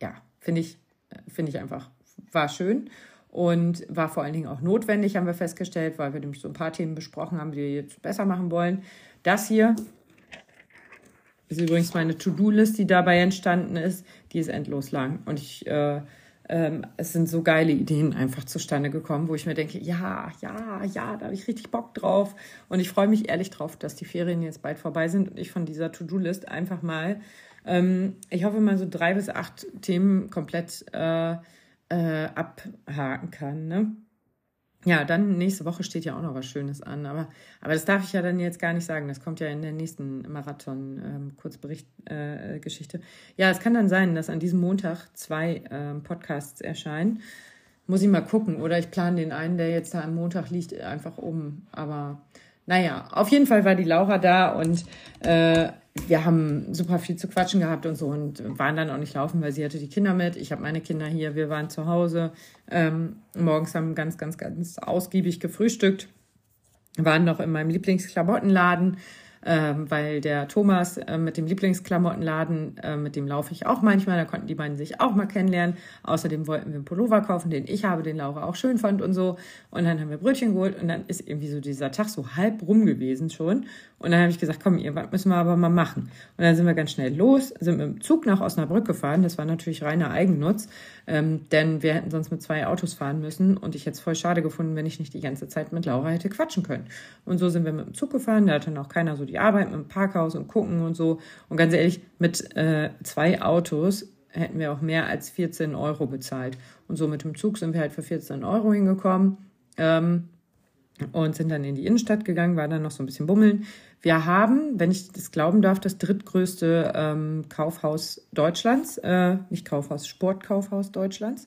ja, finde ich, finde ich einfach, war schön und war vor allen Dingen auch notwendig, haben wir festgestellt, weil wir nämlich so ein paar Themen besprochen haben, die wir jetzt besser machen wollen. Das hier ist übrigens meine To-Do-List, die dabei entstanden ist. Die ist endlos lang. Und ich, äh, ähm, es sind so geile Ideen einfach zustande gekommen, wo ich mir denke, ja, ja, ja, da habe ich richtig Bock drauf. Und ich freue mich ehrlich drauf, dass die Ferien jetzt bald vorbei sind und ich von dieser To-Do-List einfach mal, ähm, ich hoffe mal so drei bis acht Themen komplett äh, äh, abhaken kann. Ne? Ja, dann nächste Woche steht ja auch noch was Schönes an, aber, aber das darf ich ja dann jetzt gar nicht sagen. Das kommt ja in der nächsten Marathon-Kurzbericht-Geschichte. Ähm, äh, ja, es kann dann sein, dass an diesem Montag zwei ähm, Podcasts erscheinen. Muss ich mal gucken. Oder ich plane den einen, der jetzt da am Montag liegt, einfach um. Aber naja, auf jeden Fall war die Laura da und äh, wir haben super viel zu quatschen gehabt und so und waren dann auch nicht laufen, weil sie hatte die Kinder mit. Ich habe meine Kinder hier, wir waren zu Hause. Ähm, morgens haben ganz, ganz, ganz ausgiebig gefrühstückt, waren noch in meinem Lieblingsklamottenladen ähm, weil der Thomas äh, mit dem Lieblingsklamottenladen, äh, mit dem laufe ich auch manchmal, da konnten die beiden sich auch mal kennenlernen. Außerdem wollten wir einen Pullover kaufen, den ich habe, den Laura auch schön fand und so. Und dann haben wir Brötchen geholt und dann ist irgendwie so dieser Tag so halb rum gewesen schon. Und dann habe ich gesagt, komm, irgendwas müssen wir aber mal machen. Und dann sind wir ganz schnell los, sind mit dem Zug nach Osnabrück gefahren. Das war natürlich reiner Eigennutz, ähm, denn wir hätten sonst mit zwei Autos fahren müssen. Und ich hätte es voll schade gefunden, wenn ich nicht die ganze Zeit mit Laura hätte quatschen können. Und so sind wir mit dem Zug gefahren. Da hat dann auch keiner so die Arbeit mit dem Parkhaus und gucken und so. Und ganz ehrlich, mit äh, zwei Autos hätten wir auch mehr als 14 Euro bezahlt. Und so mit dem Zug sind wir halt für 14 Euro hingekommen. Ähm, und sind dann in die Innenstadt gegangen, war dann noch so ein bisschen bummeln. Wir haben, wenn ich das glauben darf, das drittgrößte ähm, Kaufhaus Deutschlands, äh, nicht Kaufhaus, Sportkaufhaus Deutschlands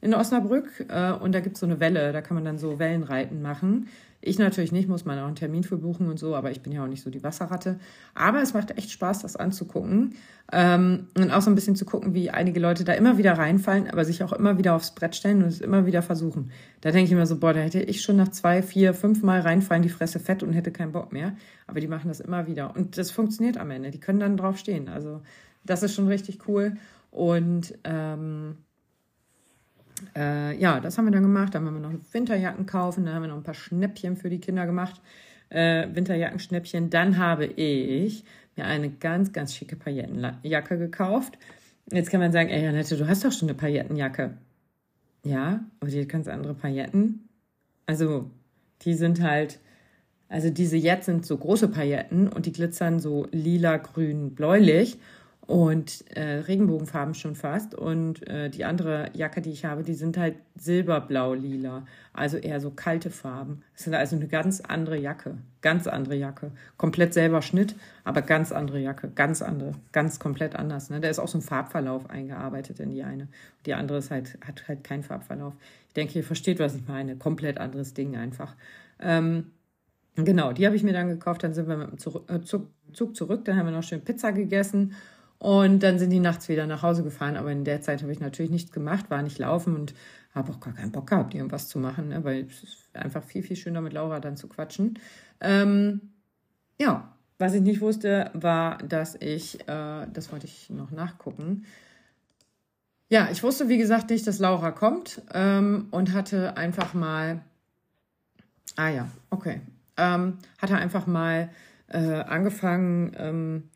in Osnabrück. Äh, und da gibt es so eine Welle, da kann man dann so Wellenreiten machen. Ich natürlich nicht, muss man auch einen Termin für buchen und so, aber ich bin ja auch nicht so die Wasserratte. Aber es macht echt Spaß, das anzugucken. Ähm, und auch so ein bisschen zu gucken, wie einige Leute da immer wieder reinfallen, aber sich auch immer wieder aufs Brett stellen und es immer wieder versuchen. Da denke ich mir so, boah, da hätte ich schon nach zwei, vier, fünf Mal reinfallen, die Fresse fett und hätte keinen Bock mehr. Aber die machen das immer wieder. Und das funktioniert am Ende. Die können dann drauf stehen. Also das ist schon richtig cool. Und ähm, äh, ja, das haben wir dann gemacht. Dann haben wir noch Winterjacken kaufen. Dann haben wir noch ein paar Schnäppchen für die Kinder gemacht. Äh, Winterjackenschnäppchen. Dann habe ich mir eine ganz, ganz schicke Paillettenjacke gekauft. Jetzt kann man sagen, ey, Annette, du hast doch schon eine Paillettenjacke. Ja, aber die hat ganz andere Pailletten. Also, die sind halt, also diese jetzt sind so große Pailletten und die glitzern so lila, grün, bläulich und äh, Regenbogenfarben schon fast. Und äh, die andere Jacke, die ich habe, die sind halt silberblau, lila. Also eher so kalte Farben. Das ist also eine ganz andere Jacke. Ganz andere Jacke. Komplett selber Schnitt, aber ganz andere Jacke. Ganz andere. Ganz komplett anders. Ne? Da ist auch so ein Farbverlauf eingearbeitet in die eine. Die andere ist halt, hat halt keinen Farbverlauf. Ich denke, ihr versteht, was ich meine. Komplett anderes Ding einfach. Ähm, genau, die habe ich mir dann gekauft. Dann sind wir mit dem äh, Zug zurück. Dann haben wir noch schön Pizza gegessen. Und dann sind die nachts wieder nach Hause gefahren. Aber in der Zeit habe ich natürlich nichts gemacht, war nicht laufen und habe auch gar keinen Bock gehabt, irgendwas zu machen, ne? weil es ist einfach viel, viel schöner mit Laura dann zu quatschen. Ähm, ja, was ich nicht wusste, war, dass ich, äh, das wollte ich noch nachgucken. Ja, ich wusste, wie gesagt, nicht, dass Laura kommt ähm, und hatte einfach mal, ah ja, okay, ähm, hatte einfach mal äh, angefangen, ähm,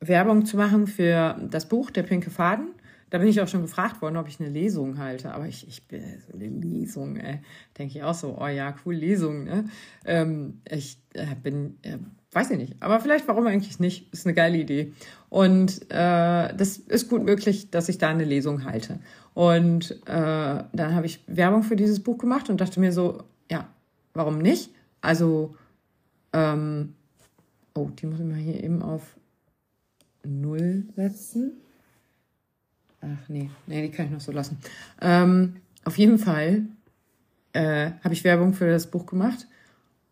Werbung zu machen für das Buch Der pinke Faden. Da bin ich auch schon gefragt worden, ob ich eine Lesung halte. Aber ich, ich bin so eine Lesung, ey. Denke ich auch so, oh ja, cool, Lesung, ne? Ähm, ich äh, bin, äh, weiß ich nicht. Aber vielleicht, warum eigentlich nicht? Ist eine geile Idee. Und äh, das ist gut möglich, dass ich da eine Lesung halte. Und äh, dann habe ich Werbung für dieses Buch gemacht und dachte mir so, ja, warum nicht? Also, ähm, oh, die muss ich mal hier eben auf 0 setzen. Ach nee, nee, die kann ich noch so lassen. Ähm, auf jeden Fall äh, habe ich Werbung für das Buch gemacht.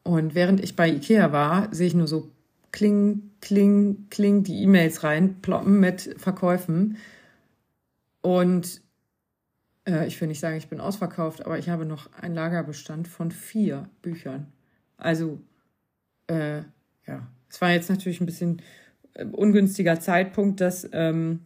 Und während ich bei Ikea war, sehe ich nur so kling, kling, kling die E-Mails rein, ploppen mit Verkäufen. Und äh, ich will nicht sagen, ich bin ausverkauft, aber ich habe noch einen Lagerbestand von vier Büchern. Also, äh, ja, es war jetzt natürlich ein bisschen ungünstiger Zeitpunkt, dass ähm,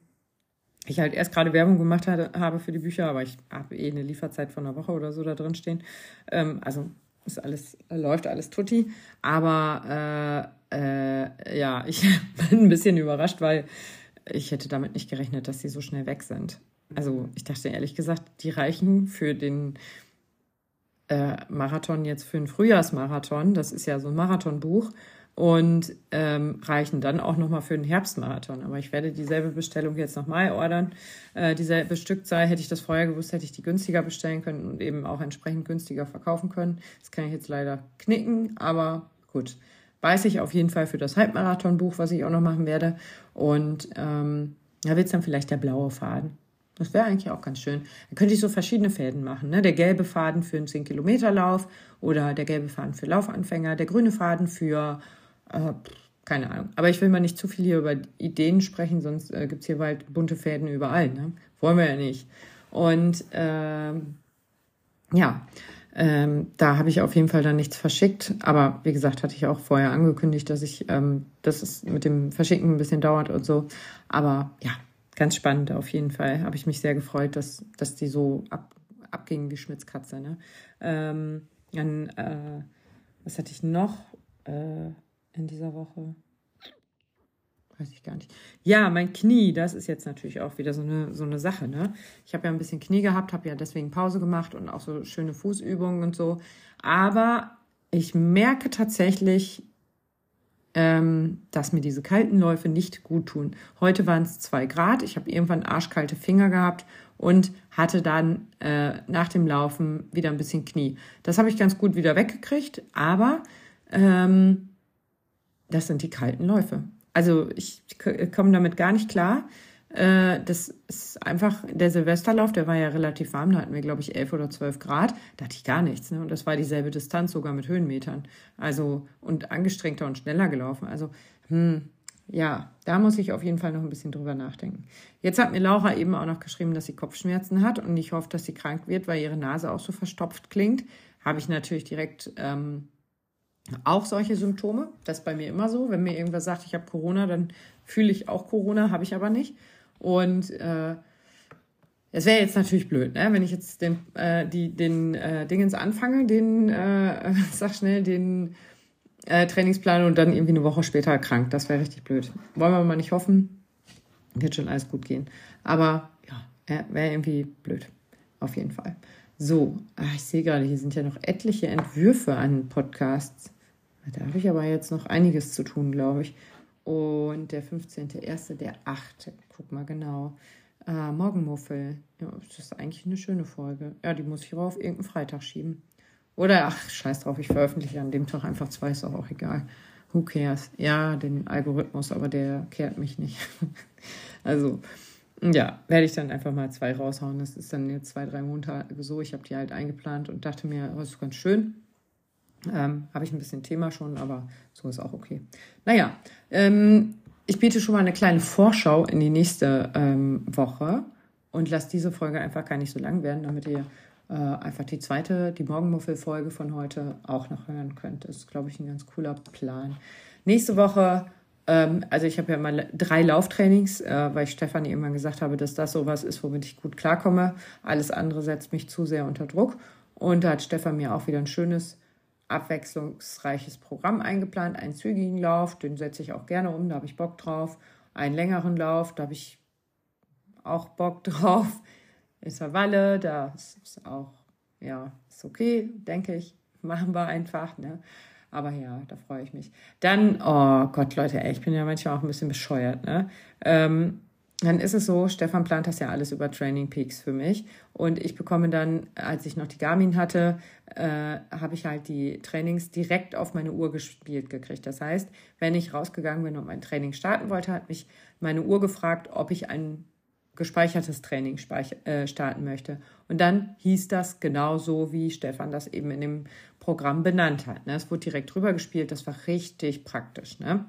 ich halt erst gerade Werbung gemacht hatte, habe für die Bücher, aber ich habe eh eine Lieferzeit von einer Woche oder so da drin stehen. Ähm, also ist alles, läuft alles tutti. Aber äh, äh, ja, ich bin ein bisschen überrascht, weil ich hätte damit nicht gerechnet, dass sie so schnell weg sind. Also ich dachte ehrlich gesagt, die reichen für den äh, Marathon jetzt für den Frühjahrsmarathon. Das ist ja so ein Marathonbuch und ähm, reichen dann auch nochmal für den Herbstmarathon. Aber ich werde dieselbe Bestellung jetzt nochmal ordern. Äh, dieselbe Stückzahl, hätte ich das vorher gewusst, hätte ich die günstiger bestellen können und eben auch entsprechend günstiger verkaufen können. Das kann ich jetzt leider knicken, aber gut. Weiß ich auf jeden Fall für das Halbmarathonbuch, was ich auch noch machen werde. Und ähm, da wird es dann vielleicht der blaue Faden. Das wäre eigentlich auch ganz schön. Dann könnte ich so verschiedene Fäden machen. Ne? Der gelbe Faden für einen 10-Kilometer-Lauf oder der gelbe Faden für Laufanfänger, der grüne Faden für äh, keine Ahnung. Aber ich will mal nicht zu viel hier über Ideen sprechen, sonst äh, gibt es hier bald bunte Fäden überall. Ne? Wollen wir ja nicht. Und ähm, ja, ähm, da habe ich auf jeden Fall dann nichts verschickt. Aber wie gesagt, hatte ich auch vorher angekündigt, dass ich, ähm, dass es mit dem Verschicken ein bisschen dauert und so. Aber ja, ganz spannend auf jeden Fall. Habe ich mich sehr gefreut, dass, dass die so ab, abgingen wie Schmitzkatze. Ne? Ähm, dann, äh, was hatte ich noch? Äh, in dieser Woche? Weiß ich gar nicht. Ja, mein Knie, das ist jetzt natürlich auch wieder so eine, so eine Sache. Ne? Ich habe ja ein bisschen Knie gehabt, habe ja deswegen Pause gemacht und auch so schöne Fußübungen und so. Aber ich merke tatsächlich, ähm, dass mir diese kalten Läufe nicht gut tun. Heute waren es zwei Grad. Ich habe irgendwann arschkalte Finger gehabt und hatte dann äh, nach dem Laufen wieder ein bisschen Knie. Das habe ich ganz gut wieder weggekriegt, aber ähm, das sind die kalten Läufe. Also ich komme damit gar nicht klar. Äh, das ist einfach der Silvesterlauf, der war ja relativ warm, da hatten wir, glaube ich, 11 oder 12 Grad. Da hatte ich gar nichts. Ne? Und das war dieselbe Distanz, sogar mit Höhenmetern. Also, und angestrengter und schneller gelaufen. Also, hm, ja, da muss ich auf jeden Fall noch ein bisschen drüber nachdenken. Jetzt hat mir Laura eben auch noch geschrieben, dass sie Kopfschmerzen hat und ich hoffe, dass sie krank wird, weil ihre Nase auch so verstopft klingt. Habe ich natürlich direkt ähm, auch solche Symptome. Das ist bei mir immer so. Wenn mir irgendwer sagt, ich habe Corona, dann fühle ich auch Corona, habe ich aber nicht. Und äh, es wäre jetzt natürlich blöd, ne? wenn ich jetzt den, äh, die, den äh, Dingens anfange, den, äh, sag schnell, den äh, Trainingsplan und dann irgendwie eine Woche später krank. Das wäre richtig blöd. Wollen wir mal nicht hoffen. wird schon alles gut gehen. Aber ja, wäre irgendwie blöd. Auf jeden Fall. So, ach, ich sehe gerade, hier sind ja noch etliche Entwürfe an Podcasts. Da habe ich aber jetzt noch einiges zu tun, glaube ich. Und der 15.01., der 8. Guck mal genau. Äh, Morgenmuffel. Ja, das ist eigentlich eine schöne Folge. Ja, die muss ich aber auf irgendeinen Freitag schieben. Oder, ach, scheiß drauf, ich veröffentliche an dem Tag einfach zwei, ist auch, auch egal. Who cares? Ja, den Algorithmus, aber der kehrt mich nicht. also, ja, werde ich dann einfach mal zwei raushauen. Das ist dann jetzt zwei, drei Monate so. Ich habe die halt eingeplant und dachte mir, das oh, ist ganz schön. Ähm, habe ich ein bisschen Thema schon, aber so ist auch okay. Naja, ähm, ich biete schon mal eine kleine Vorschau in die nächste ähm, Woche und lasse diese Folge einfach gar nicht so lang werden, damit ihr äh, einfach die zweite, die Morgenmuffel-Folge von heute auch noch hören könnt. Das ist, glaube ich, ein ganz cooler Plan. Nächste Woche also ich habe ja mal drei Lauftrainings, äh, weil ich Stefan irgendwann gesagt habe, dass das sowas ist, womit ich gut klarkomme. Alles andere setzt mich zu sehr unter Druck. Und da hat Stefan mir auch wieder ein schönes, abwechslungsreiches Programm eingeplant. Einen zügigen Lauf, den setze ich auch gerne um, da habe ich Bock drauf. Einen längeren Lauf, da habe ich auch Bock drauf. Intervalle, da ist auch, ja, ist okay, denke ich. Machen wir einfach. Ne? Aber ja, da freue ich mich. Dann, oh Gott, Leute, ey, ich bin ja manchmal auch ein bisschen bescheuert, ne? Ähm, dann ist es so, Stefan plant das ja alles über Training Peaks für mich. Und ich bekomme dann, als ich noch die Garmin hatte, äh, habe ich halt die Trainings direkt auf meine Uhr gespielt gekriegt. Das heißt, wenn ich rausgegangen bin und mein Training starten wollte, hat mich meine Uhr gefragt, ob ich ein gespeichertes Training äh, starten möchte. Und dann hieß das genauso, wie Stefan das eben in dem Programm benannt hat. Ne? Es wurde direkt drüber gespielt, das war richtig praktisch. Ne?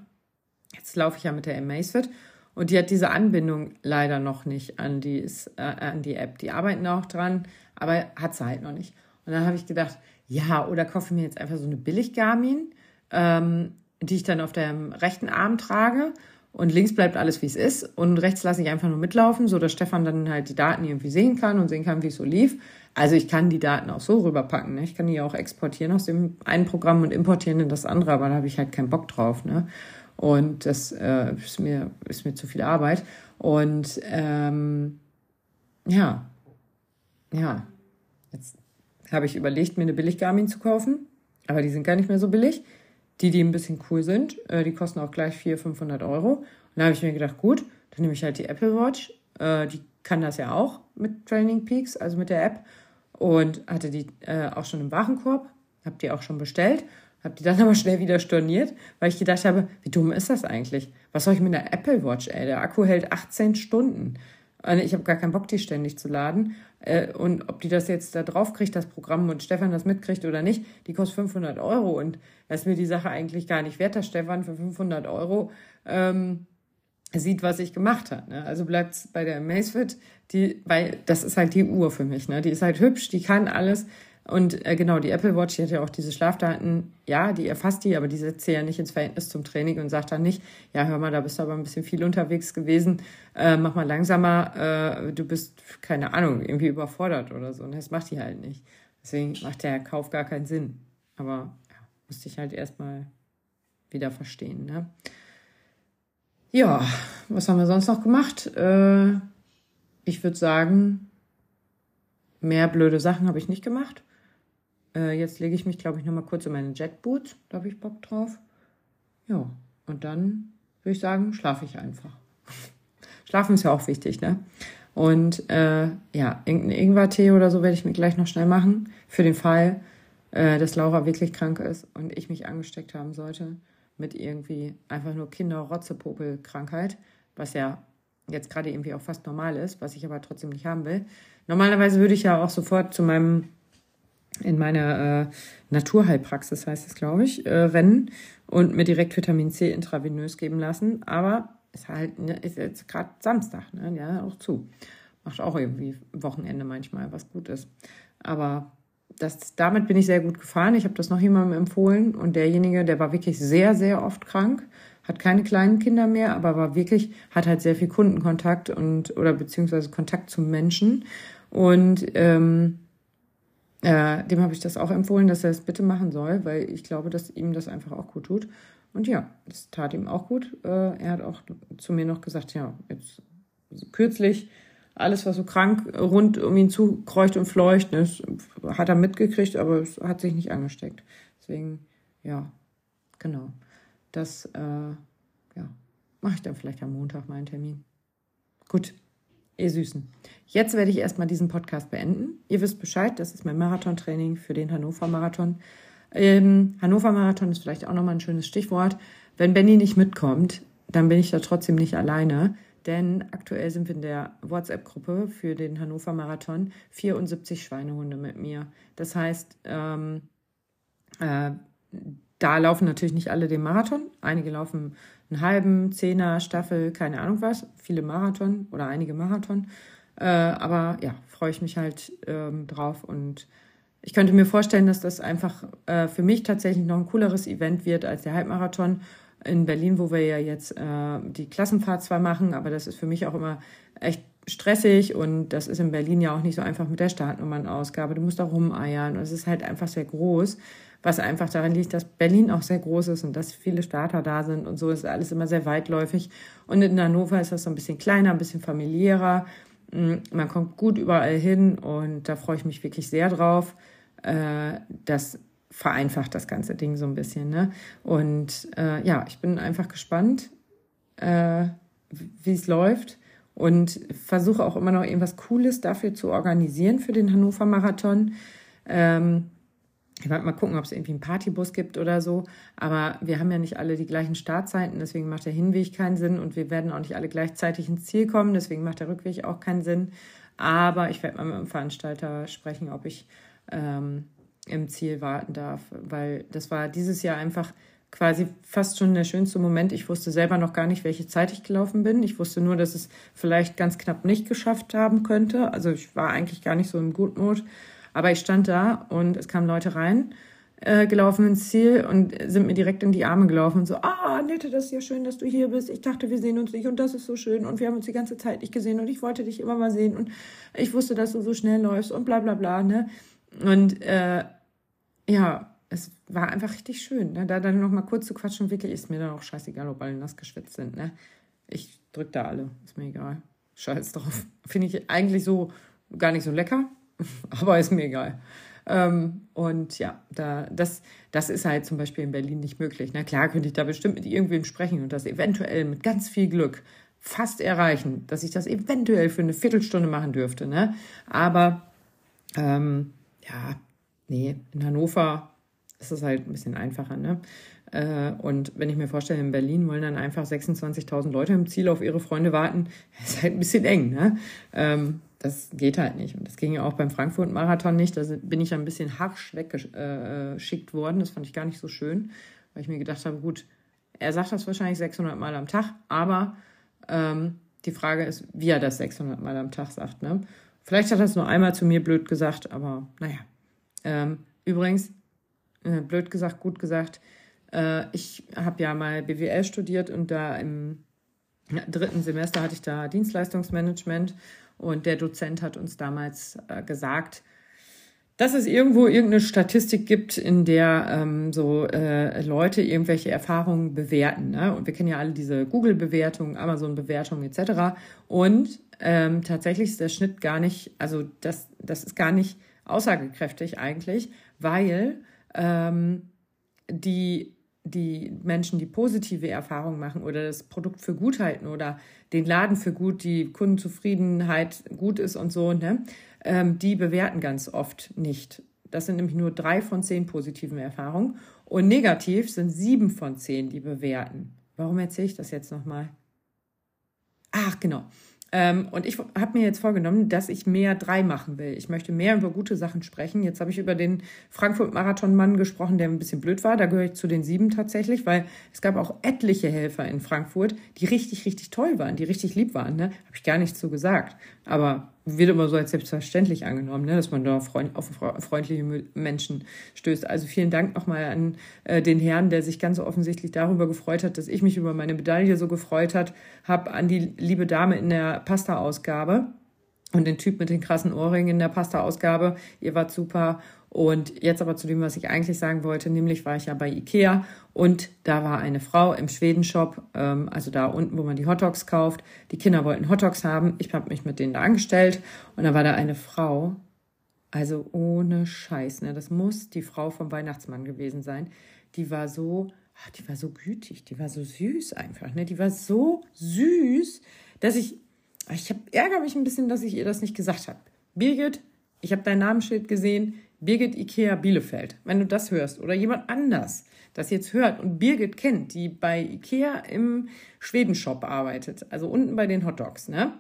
Jetzt laufe ich ja mit der Amazfit und die hat diese Anbindung leider noch nicht an die, äh, an die App. Die arbeiten auch dran, aber hat sie halt noch nicht. Und dann habe ich gedacht, ja, oder kaufe mir jetzt einfach so eine Billig-Garmin, ähm, die ich dann auf dem rechten Arm trage und links bleibt alles, wie es ist. Und rechts lasse ich einfach nur mitlaufen, so dass Stefan dann halt die Daten irgendwie sehen kann und sehen kann, wie es so lief. Also ich kann die Daten auch so rüberpacken. Ne? Ich kann die auch exportieren aus dem einen Programm und importieren in das andere, aber da habe ich halt keinen Bock drauf. Ne? Und das äh, ist, mir, ist mir zu viel Arbeit. Und ähm, ja, ja, jetzt habe ich überlegt, mir eine Billig-Garmin zu kaufen, aber die sind gar nicht mehr so billig. Die, die ein bisschen cool sind, äh, die kosten auch gleich 400, 500 Euro. Und da habe ich mir gedacht, gut, dann nehme ich halt die Apple Watch. Äh, die kann das ja auch mit Training Peaks, also mit der App. Und hatte die äh, auch schon im Warenkorb, habe die auch schon bestellt, habe die dann aber schnell wieder storniert, weil ich gedacht habe, wie dumm ist das eigentlich? Was soll ich mit einer Apple Watch, ey? Der Akku hält 18 Stunden. Und ich habe gar keinen Bock, die ständig zu laden. Äh, und ob die das jetzt da drauf kriegt, das Programm, und Stefan das mitkriegt oder nicht, die kostet 500 Euro. Und das ist mir die Sache eigentlich gar nicht wert, dass Stefan für 500 Euro ähm, sieht, was ich gemacht habe. Ne? Also bleibt es bei der Amazfit, die, weil das ist halt die Uhr für mich. Ne? Die ist halt hübsch, die kann alles. Und äh, genau, die Apple Watch, die hat ja auch diese Schlafdaten, ja, die erfasst die, aber die setzt sie ja nicht ins Verhältnis zum Training und sagt dann nicht, ja, hör mal, da bist du aber ein bisschen viel unterwegs gewesen, äh, mach mal langsamer, äh, du bist, keine Ahnung, irgendwie überfordert oder so. Und das macht die halt nicht. Deswegen macht der Kauf gar keinen Sinn. Aber ja, musste ich halt erstmal wieder verstehen. Ne? Ja, was haben wir sonst noch gemacht? Äh, ich würde sagen, mehr blöde Sachen habe ich nicht gemacht. Äh, jetzt lege ich mich, glaube ich, nochmal kurz in meine Jetboots. Da habe ich Bock drauf. Ja, und dann würde ich sagen, schlafe ich einfach. Schlafen ist ja auch wichtig, ne? Und äh, ja, irgendeinen Ingwer-Tee oder so werde ich mir gleich noch schnell machen. Für den Fall, äh, dass Laura wirklich krank ist und ich mich angesteckt haben sollte mit irgendwie einfach nur Kinder-Rotzepopel-Krankheit, was ja jetzt gerade irgendwie auch fast normal ist, was ich aber trotzdem nicht haben will. Normalerweise würde ich ja auch sofort zu meinem in meiner äh, Naturheilpraxis, heißt es, glaube ich, äh, rennen und mir direkt Vitamin C intravenös geben lassen. Aber ist halt, ne, ist jetzt gerade Samstag, ne? Ja, auch zu. Macht auch irgendwie Wochenende manchmal, was gut ist. Aber das, damit bin ich sehr gut gefahren. Ich habe das noch jemandem empfohlen und derjenige, der war wirklich sehr, sehr oft krank, hat keine kleinen Kinder mehr, aber war wirklich, hat halt sehr viel Kundenkontakt und oder beziehungsweise Kontakt zu Menschen. Und ähm, äh, dem habe ich das auch empfohlen, dass er es bitte machen soll, weil ich glaube, dass ihm das einfach auch gut tut. Und ja, das tat ihm auch gut. Äh, er hat auch zu mir noch gesagt, ja, jetzt kürzlich alles, was so krank rund um ihn zukreucht und fleucht, ne, hat er mitgekriegt, aber es hat sich nicht angesteckt. Deswegen, ja, genau. Das, äh, ja, mache ich dann vielleicht am Montag meinen Termin. Gut, ihr Süßen. Jetzt werde ich erstmal diesen Podcast beenden. Ihr wisst Bescheid, das ist mein Marathontraining für den Hannover Marathon. Ähm, Hannover Marathon ist vielleicht auch nochmal ein schönes Stichwort. Wenn Benny nicht mitkommt, dann bin ich da trotzdem nicht alleine. Denn aktuell sind wir in der WhatsApp-Gruppe für den Hannover Marathon 74 Schweinehunde mit mir. Das heißt, ähm, äh, da laufen natürlich nicht alle den Marathon. Einige laufen einen halben, Zehner, Staffel, keine Ahnung was. Viele Marathon oder einige Marathon. Äh, aber ja, freue ich mich halt ähm, drauf und ich könnte mir vorstellen, dass das einfach äh, für mich tatsächlich noch ein cooleres Event wird als der Halbmarathon in Berlin, wo wir ja jetzt äh, die Klassenfahrt zwar machen, aber das ist für mich auch immer echt stressig und das ist in Berlin ja auch nicht so einfach mit der Startnummernausgabe. Du musst da rumeiern und es ist halt einfach sehr groß, was einfach daran liegt, dass Berlin auch sehr groß ist und dass viele Starter da sind und so ist alles immer sehr weitläufig. Und in Hannover ist das so ein bisschen kleiner, ein bisschen familiärer. Mm, man kommt gut überall hin und da freue ich mich wirklich sehr drauf. Äh, dass vereinfacht das ganze Ding so ein bisschen. Ne? Und äh, ja, ich bin einfach gespannt, äh, wie es läuft und versuche auch immer noch irgendwas Cooles dafür zu organisieren für den Hannover Marathon. Ähm, ich werde mal gucken, ob es irgendwie einen Partybus gibt oder so. Aber wir haben ja nicht alle die gleichen Startzeiten, deswegen macht der Hinweg keinen Sinn und wir werden auch nicht alle gleichzeitig ins Ziel kommen, deswegen macht der Rückweg auch keinen Sinn. Aber ich werde mal mit dem Veranstalter sprechen, ob ich ähm, im Ziel warten darf, weil das war dieses Jahr einfach quasi fast schon der schönste Moment. Ich wusste selber noch gar nicht, welche Zeit ich gelaufen bin. Ich wusste nur, dass es vielleicht ganz knapp nicht geschafft haben könnte. Also ich war eigentlich gar nicht so im Gutmut. Aber ich stand da und es kamen Leute rein, äh, gelaufen ins Ziel und sind mir direkt in die Arme gelaufen und so, ah, Nette, das ist ja schön, dass du hier bist. Ich dachte, wir sehen uns nicht und das ist so schön und wir haben uns die ganze Zeit nicht gesehen und ich wollte dich immer mal sehen und ich wusste, dass du so schnell läufst und bla bla bla, ne? Und äh, ja, es war einfach richtig schön. Ne? Da dann noch mal kurz zu quatschen, wirklich ist mir dann auch scheißegal, ob alle nass geschwitzt sind. Ne? Ich drück da alle, ist mir egal. Scheiß drauf. Finde ich eigentlich so gar nicht so lecker, aber ist mir egal. Ähm, und ja, da, das, das ist halt zum Beispiel in Berlin nicht möglich. Na klar könnte ich da bestimmt mit irgendwem sprechen und das eventuell mit ganz viel Glück fast erreichen, dass ich das eventuell für eine Viertelstunde machen dürfte. Ne? Aber ähm, ja, nee, in Hannover ist es halt ein bisschen einfacher, ne? Äh, und wenn ich mir vorstelle, in Berlin wollen dann einfach 26.000 Leute im Ziel auf ihre Freunde warten, ist halt ein bisschen eng, ne? Ähm, das geht halt nicht. Und das ging ja auch beim Frankfurt-Marathon nicht. Da bin ich ein bisschen harsch weggeschickt worden. Das fand ich gar nicht so schön, weil ich mir gedacht habe, gut, er sagt das wahrscheinlich 600 Mal am Tag, aber ähm, die Frage ist, wie er das 600 Mal am Tag sagt. Ne? Vielleicht hat er es nur einmal zu mir blöd gesagt, aber naja. Ähm, übrigens, äh, blöd gesagt, gut gesagt, äh, ich habe ja mal BWL studiert und da im dritten Semester hatte ich da Dienstleistungsmanagement und der Dozent hat uns damals äh, gesagt, dass es irgendwo irgendeine Statistik gibt, in der ähm, so äh, Leute irgendwelche Erfahrungen bewerten. Ne? Und wir kennen ja alle diese Google-Bewertungen, Amazon-Bewertungen etc. Und ähm, tatsächlich ist der Schnitt gar nicht, also das, das ist gar nicht aussagekräftig eigentlich, weil ähm, die, die Menschen, die positive Erfahrungen machen oder das Produkt für gut halten oder den Laden für gut, die Kundenzufriedenheit gut ist und so, ne, ähm, die bewerten ganz oft nicht. Das sind nämlich nur drei von zehn positiven Erfahrungen und negativ sind sieben von zehn, die bewerten. Warum erzähle ich das jetzt nochmal? Ach, genau. Ähm, und ich habe mir jetzt vorgenommen, dass ich mehr drei machen will. Ich möchte mehr über gute Sachen sprechen. Jetzt habe ich über den Frankfurt-Marathon-Mann gesprochen, der ein bisschen blöd war. Da gehöre ich zu den sieben tatsächlich, weil es gab auch etliche Helfer in Frankfurt, die richtig, richtig toll waren, die richtig lieb waren. Ne? Habe ich gar nichts zu gesagt. Aber wird immer so als selbstverständlich angenommen, ne, dass man da freund, auf freundliche Menschen stößt. Also vielen Dank nochmal an äh, den Herrn, der sich ganz offensichtlich darüber gefreut hat, dass ich mich über meine Medaille so gefreut hat, habe an die liebe Dame in der Pasta-Ausgabe und den Typ mit den krassen Ohrringen in der Pasta-Ausgabe. Ihr wart super. Und jetzt aber zu dem, was ich eigentlich sagen wollte, nämlich war ich ja bei Ikea und da war eine Frau im Schwedenshop, ähm, also da unten, wo man die Hotdogs kauft. Die Kinder wollten Hotdogs haben. Ich habe mich mit denen da angestellt und da war da eine Frau, also ohne Scheiß, ne? Das muss die Frau vom Weihnachtsmann gewesen sein. Die war so, ach, die war so gütig, die war so süß einfach, ne? Die war so süß, dass ich, ich hab, ärgere mich ein bisschen, dass ich ihr das nicht gesagt habe. Birgit, ich habe dein Namensschild gesehen, Birgit Ikea Bielefeld. Wenn du das hörst oder jemand anders das jetzt hört und Birgit kennt, die bei Ikea im Schwedenshop arbeitet, also unten bei den Hotdogs, ne?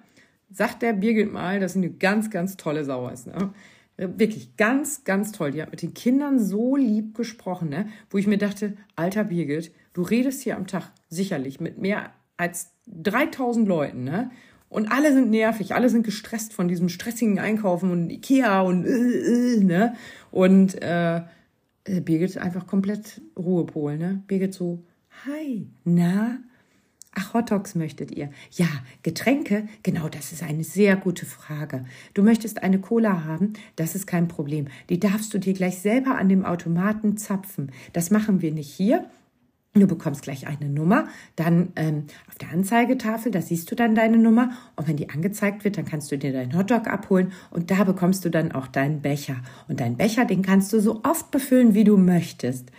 Sagt der Birgit mal, dass sie eine ganz, ganz tolle Sau ist, ne? Wirklich ganz, ganz toll. Die hat mit den Kindern so lieb gesprochen, ne? Wo ich mir dachte, alter Birgit, du redest hier am Tag sicherlich mit mehr als 3000 Leuten, ne? Und alle sind nervig, alle sind gestresst von diesem stressigen Einkaufen und Ikea und äh, äh, ne? Und äh, äh, Birgit einfach komplett Ruhepol, ne? Birgit so, hi, na? Ach, Hotdogs möchtet ihr? Ja, Getränke? Genau, das ist eine sehr gute Frage. Du möchtest eine Cola haben? Das ist kein Problem. Die darfst du dir gleich selber an dem Automaten zapfen. Das machen wir nicht hier, Du bekommst gleich eine Nummer, dann ähm, auf der Anzeigetafel, da siehst du dann deine Nummer und wenn die angezeigt wird, dann kannst du dir deinen Hotdog abholen und da bekommst du dann auch deinen Becher. Und deinen Becher, den kannst du so oft befüllen, wie du möchtest.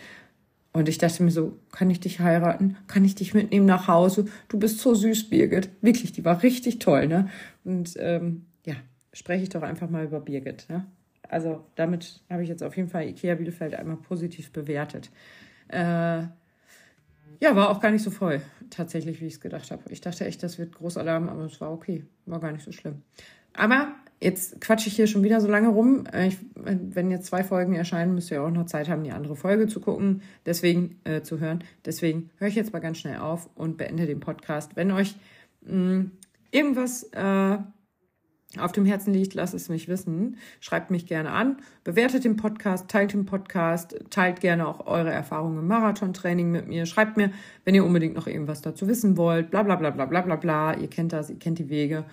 Und ich dachte mir so, kann ich dich heiraten? Kann ich dich mitnehmen nach Hause? Du bist so süß, Birgit. Wirklich, die war richtig toll, ne? Und ähm, ja, spreche ich doch einfach mal über Birgit, ne? Also damit habe ich jetzt auf jeden Fall Ikea Bielefeld einmal positiv bewertet. Äh, ja, war auch gar nicht so voll, tatsächlich, wie ich es gedacht habe. Ich dachte echt, das wird Großalarm, aber es war okay. War gar nicht so schlimm. Aber jetzt quatsche ich hier schon wieder so lange rum. Äh, ich, wenn jetzt zwei Folgen erscheinen, müsst ihr auch noch Zeit haben, die andere Folge zu gucken, deswegen äh, zu hören. Deswegen höre ich jetzt mal ganz schnell auf und beende den Podcast. Wenn euch mh, mm, irgendwas äh, auf dem Herzen liegt, lasst es mich wissen. Schreibt mich gerne an, bewertet den Podcast, teilt den Podcast, teilt gerne auch eure Erfahrungen im Marathontraining mit mir. Schreibt mir, wenn ihr unbedingt noch irgendwas dazu wissen wollt. Bla bla bla bla bla bla bla. Ihr kennt das, ihr kennt die Wege.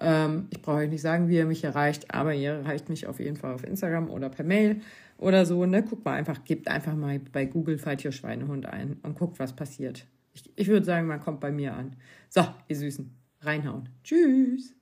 Ähm, ich brauche euch nicht sagen, wie ihr mich erreicht, aber ihr erreicht mich auf jeden Fall auf Instagram oder per Mail oder so. Ne? Guckt mal einfach, gebt einfach mal bei Google Fight Your Schweinehund ein und guckt, was passiert. Ich, ich würde sagen, man kommt bei mir an. So, ihr Süßen, reinhauen. Tschüss.